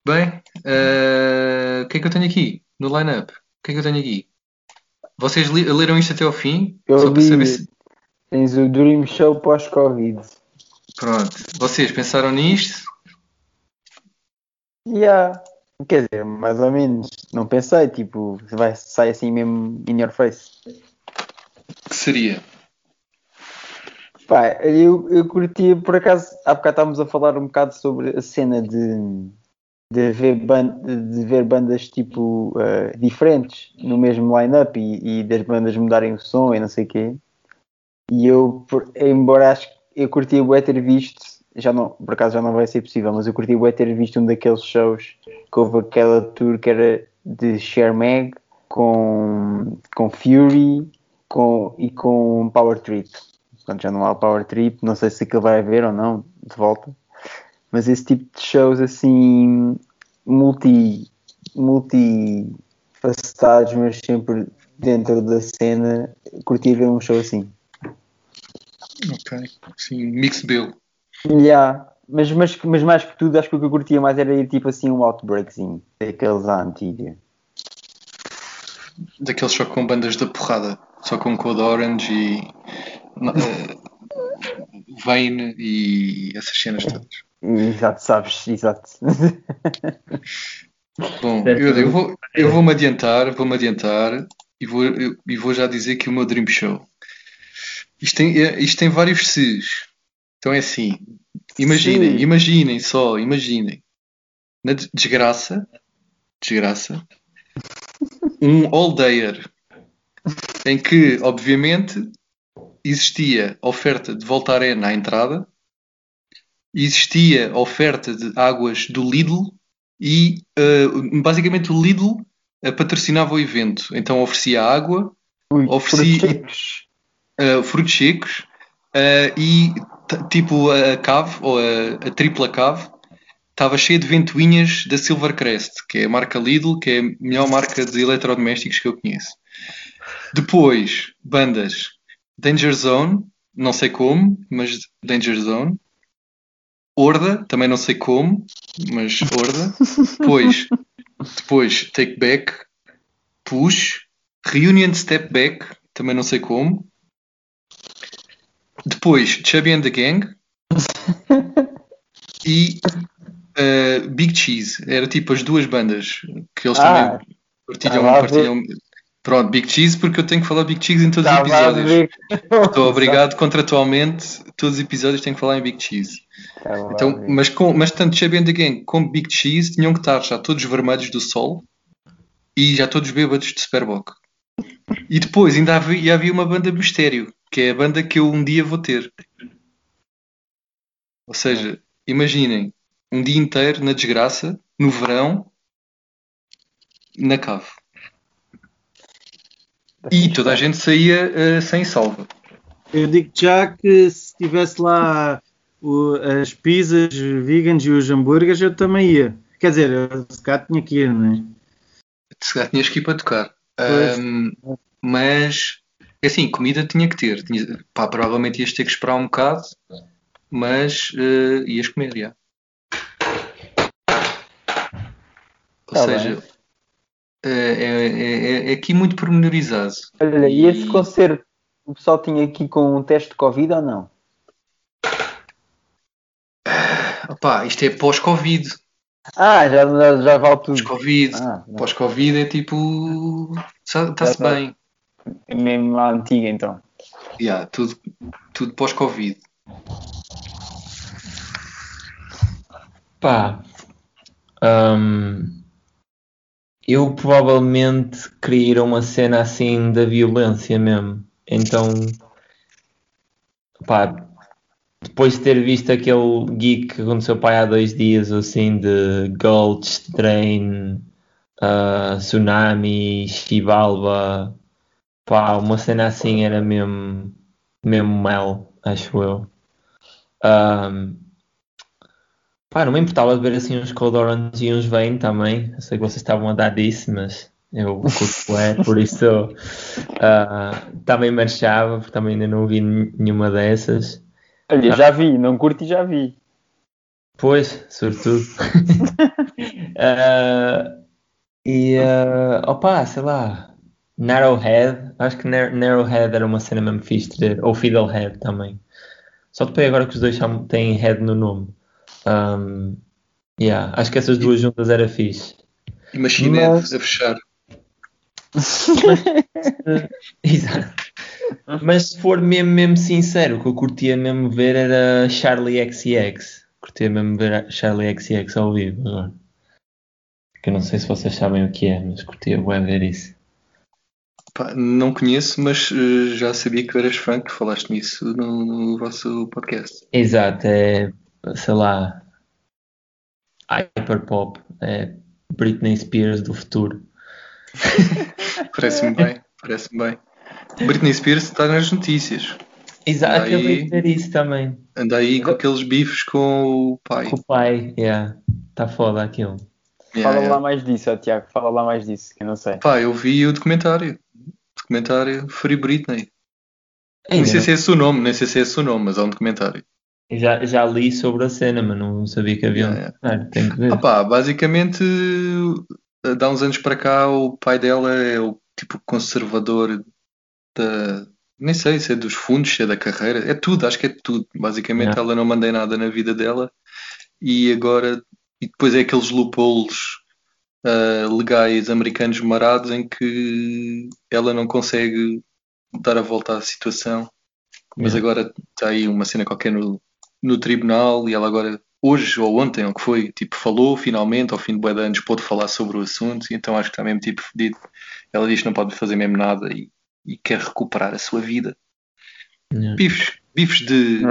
Bem, eh, o que é que eu tenho aqui no line-up? O que é que eu tenho aqui? Vocês li- leram isto até ao fim? Eu Só para vi, saber se. tens o Dream Show pós-Covid. Pronto. Vocês pensaram nisto? Yeah. Quer dizer, mais ou menos. Não pensei, tipo, vai, sai assim mesmo in your face. Que seria? Pá, eu, eu curti, por acaso, há bocado estávamos a falar um bocado sobre a cena de, de, ver, ban- de ver bandas tipo eh, diferentes no mesmo line-up e, e das bandas mudarem o som e não sei o quê. E eu, por- embora acho que eu curti o ter visto, já não, por acaso já não vai ser possível, mas eu curti o ter visto um daqueles shows que houve aquela tour que era de Share Mag com, com Fury com, e com Power Trip. Portanto, já não há Power Trip, não sei se aquilo vai haver ou não, de volta. Mas esse tipo de shows assim, multi, multi facetados, mas sempre dentro da cena, curti ver um show assim. Ok. Sim, mix bill. Yeah. Mas, mas, mas mais que tudo, acho que o que eu curtia mais era ir tipo assim um outbreakzinho, daqueles à antiga. Daqueles só com bandas da porrada. Só com Code Orange e. eh, Vane e essas cenas todas. Exato, sabes, exato. Bom, eu, eu vou, eu vou-me adiantar, vou-me adiantar e vou, eu- e vou já dizer que o meu Dream Show. Isto tem, é- isto tem vários Cs. Então é assim. Imaginem, Sim. imaginem só, imaginem. Na de- desgraça, desgraça, um all-dayer em que, obviamente, existia oferta de volta à entrada, existia oferta de águas do Lidl e uh, basicamente o Lidl uh, patrocinava o evento. Então oferecia água, Ui, Ofereci- frutos secos. uh, frutos secos uh, e tipo a cave ou a, a tripla cave estava cheia de ventoinhas da Silvercrest, que é a marca Lidl, que é a melhor marca de eletrodomésticos que eu conheço. Depois, bandas Danger Zone, não sei como, mas Danger Zone. Horda, também não sei como, mas Horda. Depois, depois Take Back, Push, Reunion Step Back, também não sei como. Depois Chubby and the Gang e uh, Big Cheese. Era tipo as duas bandas que eles Ah, também partilham. partilham... Pronto, Big Cheese, porque eu tenho que falar Big Cheese em todos os episódios. Estou obrigado contratualmente, todos os episódios tenho que falar em Big Cheese. A Então, mas, com, mas tanto Chubby and the Gang como Big Cheese tinham que estar já todos vermelhos do sol e já todos bêbados de Superboc. E depois ainda havia, havia uma banda mistério, que é a banda que eu um dia vou ter. Ou seja, imaginem, um dia inteiro na desgraça, no verão, na cave. E toda a gente saía eh, sem salva. Eu digo já que se tivesse lá o- as pizzas veganas e os hambúrgueres, eu também ia. Quer dizer, eu, se cá tinha que ir, não é? Se calhar tinhas que ir para tocar. Ahm, mas, é assim, comida tinha que ter. Tinha- pá, provavelmente ias ter que esperar um bocado, mas eh, ias comer, já. Ou Tá seja, é, é, é- é aqui muito pormenorizado. Olha, e esse concerto, o pessoal tinha aqui com um teste de Covid ou não? Opá, isto é pós-Covid. Ah, já, já, já vale tudo. Pós-Covid. Ah. Pós-Covid é tipo. Está-se tá. bem. É mesmo a antiga então. Yeah, tudo, tudo pós-Covid. Pá, hum, eu provavelmente queria ir a uma cena assim da violência mesmo. Então, pá, depois de ter visto aquele geek que aconteceu pá, há dois dias assim de Gulch, Drain, ah, Tsunami, Xibalba, pá, uma cena assim era mesmo, mesmo mel, acho eu. Hum, Pá, não me importava de ver assim uns Cold Orange e uns Vane também. Eu sei que vocês estavam a dar disso, mas eu curto é, por isso ah, também marchava, porque também ainda não ouvi nenhuma dessas. Olha, Ah. já vi, não curto e já vi. Pois, sobretudo. Ah, e uh, opa, sei lá, Narrowhead, acho que Nar- Narrowhead era uma cena mesmo fixe de ou Fiddlehead também. Só depois agora que os dois têm head no nome. Um, yeah, acho que essas duas juntas era fixe. E Machine Head Mas- a fechar. Exato. Mas se for mesmo, mesmo sincero, o que eu curtia mesmo ver era Charlie XX. Curtia mesmo ver Charlie XX ao vivo agora. Que eu não sei se vocês sabem o que é, mas curtia bem ver isso. Pá, não conheço, mas eh, já sabia que eras fã, que falaste nisso no, no vosso podcast. Exato, é sei lá hyperpop, é Britney Spears do futuro. Parece-me bem, parece-me bem. Britney Spears está nas notícias. Exato, acabei de ver isso também. Anda aí com aqueles bifes com o pai. Com o pai, yeah. Tá foda aquilo. Yeah, Fala yeah. lá mais disso, Tiago. Fala lá mais disso, que eu não sei. Pá, eu vi o documentário. Documentário Free Britney. Nem Ainda sei se é esse o nome, nem sei se é esse o nome, mas há um documentário. já, já li sobre a cena, mas não sabia que havia um Yeah, documentário. Tenho que ver. Ah pá, basicamente, eh, dá uns anos para cá, o pai dela é o tipo conservador da. Nem sei se é dos fundos, se é da carreira, é tudo, acho que é tudo. Basicamente, Yeah. ela não manda em nada na vida dela e agora. E depois é aqueles loopholes ah, legais americanos marados em que ela não consegue dar a volta à situação. Mas Yeah. agora está aí uma cena qualquer no, no tribunal e ela agora, hoje ou ontem, ou que foi, tipo, falou finalmente, ao fim de bué de anos, pôde falar sobre o assunto, e então acho que está mesmo tipo fedido. Ela diz que não pode fazer mesmo nada e, e quer recuperar a sua vida. Yeah. Bifes, bifes de,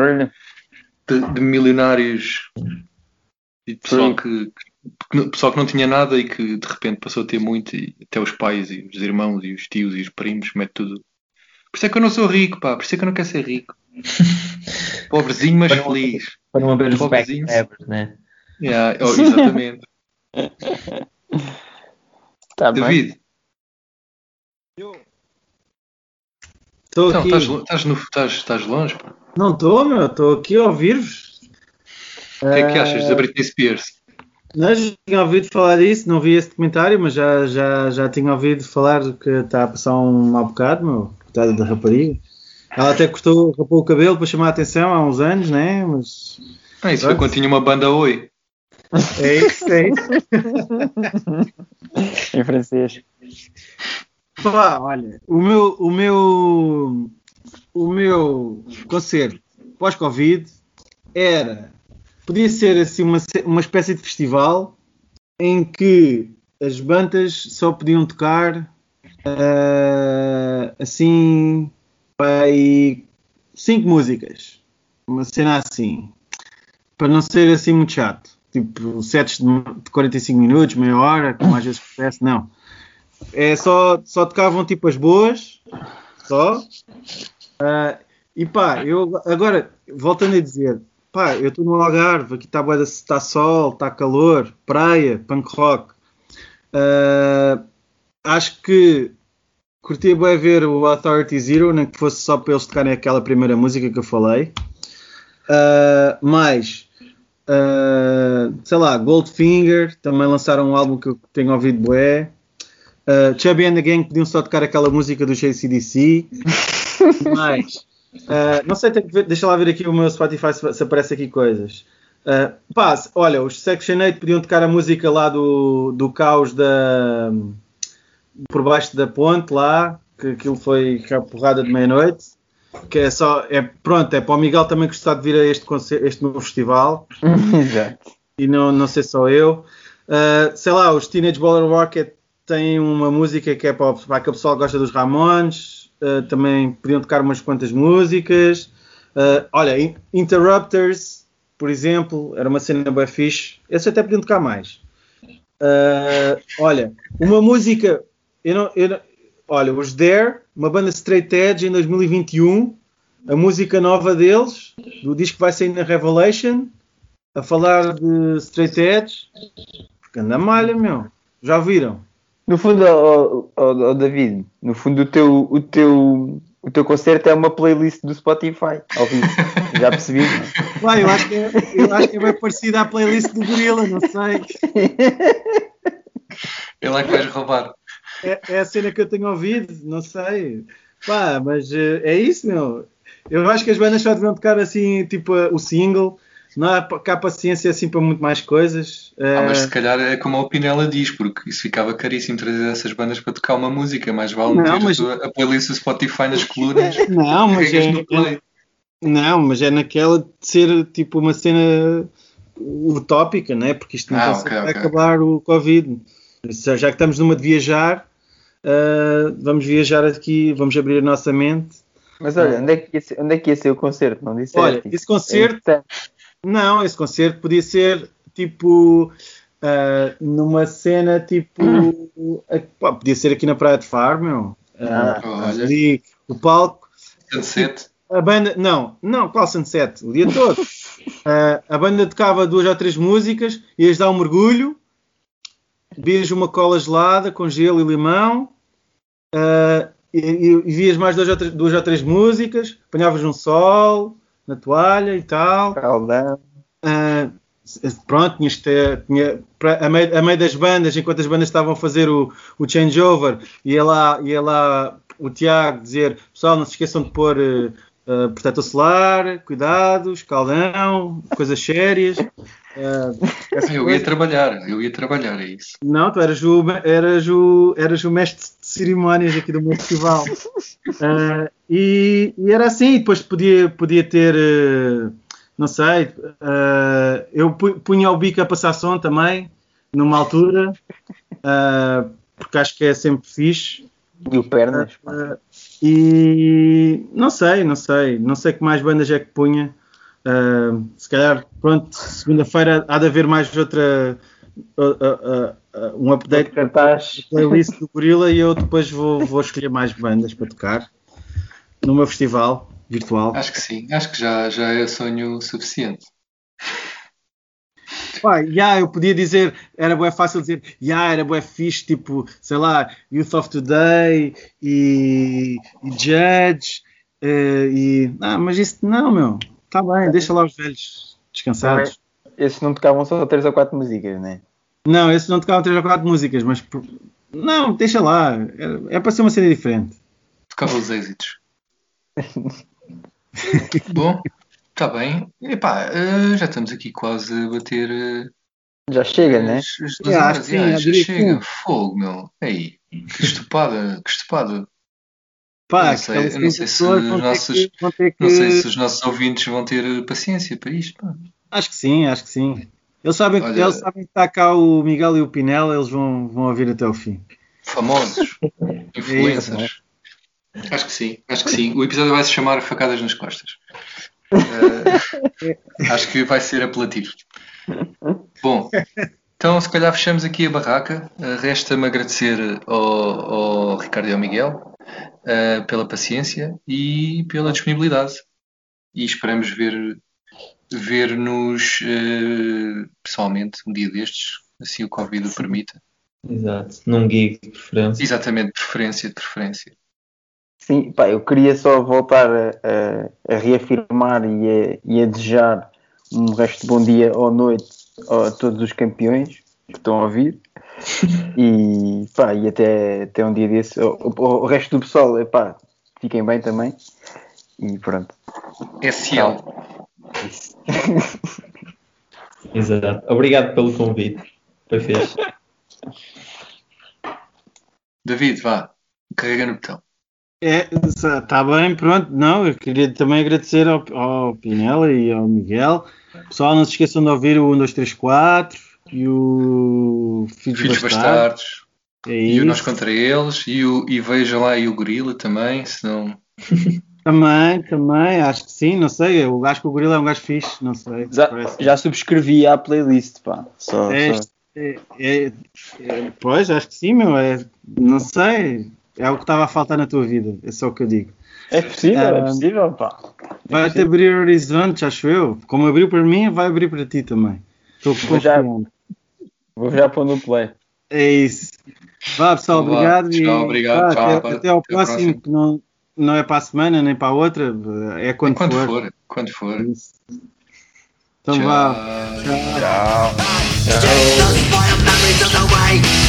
de, de milionários e de pessoal que, que- pessoal que não tinha nada e que de repente passou a ter muito, e até os pais e os irmãos e os tios e os primos, mete tudo. Por isso é que eu não sou rico, pá, por isso é que eu não quero ser rico. Pobrezinho, mas Para feliz. Para não haver os Pobrezinhos. backstabbers, né? Yeah, oh, exatamente. tá bem. David, Estou então, aqui. estás, estás, no, estás, estás longe, pá. Não estou, meu. Estou aqui a ouvir-vos. O que é que achas da Britney Spears? Não já tinha ouvido falar disso, não vi esse documentário, mas já, já, já tinha ouvido falar que está a passar um mau bocado, meu. Coitada da rapariga. Ela até cortou, rapou o cabelo para chamar a atenção há uns anos, né? Mas Ah, isso foi quando tinha uma banda Oi. é isso, é isso. Em francês. Pá, olha, o meu, o meu, o meu concerto pós-Covid era, podia ser assim uma, uma espécie de festival em que as bandas só podiam tocar ah, assim, vai cinco músicas, uma cena assim, para não ser assim muito chato, tipo sets de de 45 minutos, meia hora, como às vezes acontece, não. É só, só tocavam tipo as boas, só. Ah, e pá, eu agora, voltando a dizer, pá, eu estou no Algarve, aqui está está sol, está calor, praia, punk rock. Uh, acho que curtia bem ver o Authority Zero, nem que fosse só para eles tocarem aquela primeira música que eu falei. Uh, mais, uh, sei lá, Goldfinger, também lançaram um álbum que eu tenho ouvido bué. Uh, Chubby and the Gang podiam só tocar aquela música do JCDC. mais, uh, não sei, ver, deixa lá ver aqui o meu Spotify se, se aparece aqui coisas. Uh, pá, olha, os Section 8 podiam tocar a música lá do, do caos da por baixo da ponte lá, que aquilo foi a porrada de meia-noite. Que é só, é, pronto, é para o Miguel também gostar de vir a este, este novo festival. Exato. E não, não sei só eu. Uh, sei lá, os Teenage Baller Rocket têm uma música que é para, para aquele pessoal que gosta dos Ramones. Uh, também podiam tocar umas quantas músicas. Uh, olha, Interrupters, por exemplo, era uma cena bem fixe. Esses até podiam tocar mais. olha, uma música eu não, eu não, olha, os Dare, uma banda straight edge em 2021, a música nova deles, do disco que vai sair na Revelation, a falar de straight edge, porque anda malha, meu. Já viram? No fundo, oh, oh, oh, David, no fundo o teu, o teu, o teu concerto é uma playlist do Spotify, ao vivo. Já percebi. Não? É? eu, acho que é, eu acho que é bem parecida à playlist do Gorila, não sei. É lá que vais roubar é, é, a cena que eu tenho ouvido, não sei. Pá, mas uh, é isso, meu. Eu acho que as bandas só deviam tocar assim, tipo uh, o single. Não há cá paciência assim para muito mais coisas. Ah, mas se calhar é como a Opinela diz, porque isso ficava caríssimo trazer essas bandas para tocar uma música. Mais vale não, mas... a, playlist do Spotify nas colunas. Não, mas é, é, não, mas é naquela de ser tipo uma cena utópica, né? Porque isto não ah, okay, okay. acabar o Covid. Já que estamos numa de viajar, uh, vamos viajar aqui, vamos abrir a nossa mente. Mas olha, onde é que ia ser, onde é que ia ser o concerto? Não disse Olha, esse concerto. É não, esse concerto podia ser tipo. Uh, numa cena tipo. Uh, podia ser aqui na Praia de Faro, meu. Uh, ali, o palco. Sunset. A banda. Não, não, qual Sunset? O dia todo. A banda tocava duas ou três músicas, ias dar um mergulho, bebias uma cola gelada com gelo e limão, e, e, vias mais duas ou, três, duas ou três músicas, apanhavas um sol na toalha e tal. Caldão. Uh, pronto, tinhas tinha, a, meio, a meio das bandas, enquanto as bandas estavam a fazer o, o changeover, ia lá, ia lá o Tiago dizer: pessoal, não se esqueçam de pôr uh, protetor solar, cuidados, caldão, coisas sérias. Uh, eu ia trabalhar, eu ia trabalhar, é isso. Não, tu eras o, eras o, eras o mestre de cerimónias aqui do meu festival. Uh, e, e, era assim, depois podia, podia ter, uh, não sei, eu punha o bico a passar som também, numa altura, porque acho que é sempre fixe. E o Pernas? e não sei, não sei, não sei que mais bandas é que punha. Uh, se calhar, pronto, segunda-feira há de haver mais outra. Uh, uh, um update da playlist do Gorila e eu depois vou, vou escolher mais bandas para tocar no meu festival virtual. Acho que sim, acho que já, já é sonho suficiente. Pá, yeah, eu podia dizer, era bem fácil dizer, yeah, era bem fixe, tipo, sei lá, Youth of Today e, e Judge, uh, e, ah, mas isso não, meu, Está bem, deixa lá os velhos descansados. Esses não tocavam só 3 ou 4 músicas, né? Não, esses não tocavam 3 ou 4 músicas, mas. Não, deixa lá. É, é para ser uma série diferente. Tocava os êxitos. Bom, está bem. Epá, uh, já estamos aqui quase a bater. Uh, já chega, né? As, já, já chega. Fogo, meu. Ei, que estupada, que estupada. Pá, não sei, não sei, se os nossos, que... não sei se os nossos ouvintes vão ter paciência para isto. Pá. Acho que sim, acho que sim. Eles sabem, Olha, eles sabem que está cá o Miguel e o Pinel, eles vão, vão ouvir até o fim. Famosos, influencers. É isso, é? Acho que sim, acho que sim. O episódio vai se chamar Facadas nas Costas. Uh, acho que vai ser apelativo. Bom, então se calhar fechamos aqui a barraca. Uh, Resta-me agradecer ao, ao Ricardo e ao Miguel uh, pela paciência e pela disponibilidade. E esperamos ver ver-nos eh, pessoalmente um dia destes, assim o Covid o permita. Exato. Num gig de preferência. Exatamente, preferência de preferência. Sim, pá, eu queria só voltar a, a- a reafirmar e a, e a desejar um resto de bom dia ou noite a todos os campeões que estão a ouvir. E, pá, e até, até um dia desse. O, o- o resto do pessoal, epá, fiquem bem também. E pronto. SL. Exato. Obrigado pelo convite. Foi fixe. David, vá, carrega no botão. É, está bem, pronto. Não, eu queria também agradecer ao, ao Pinela e ao Miguel. Pessoal, não se esqueçam de ouvir o 1, 2, 3, 4 e o Filhos, Filhos Bastardos. Bastardos. É E o Nós contra eles. E, o, e veja lá e o Gorila também, senão. Também, também, acho que sim, não sei. Eu acho que o Gorila é um gajo fixe, não sei. Já, já subscrevi a playlist, pá. Só, É, só- é, é- é- pois, acho que sim, meu. É, não sei. É o que estava a faltar na tua vida. É só o que eu digo. É possível, é Ah, possível, pá. Vai-te abrir horizontes, acho eu. Como abriu para mim, vai abrir para ti também. Estou Vou já- confiante. Vou já pôr no play. É isso. Vá, pessoal, Vá, obrigado. e, tchau, obrigado, vá, tchau, até, até até ao a próximo, próxima. que não, não é para a semana nem para a outra. É quando, Quando for. for, quando for. Isso. Então Tchau. vá. Tchau. Just spoil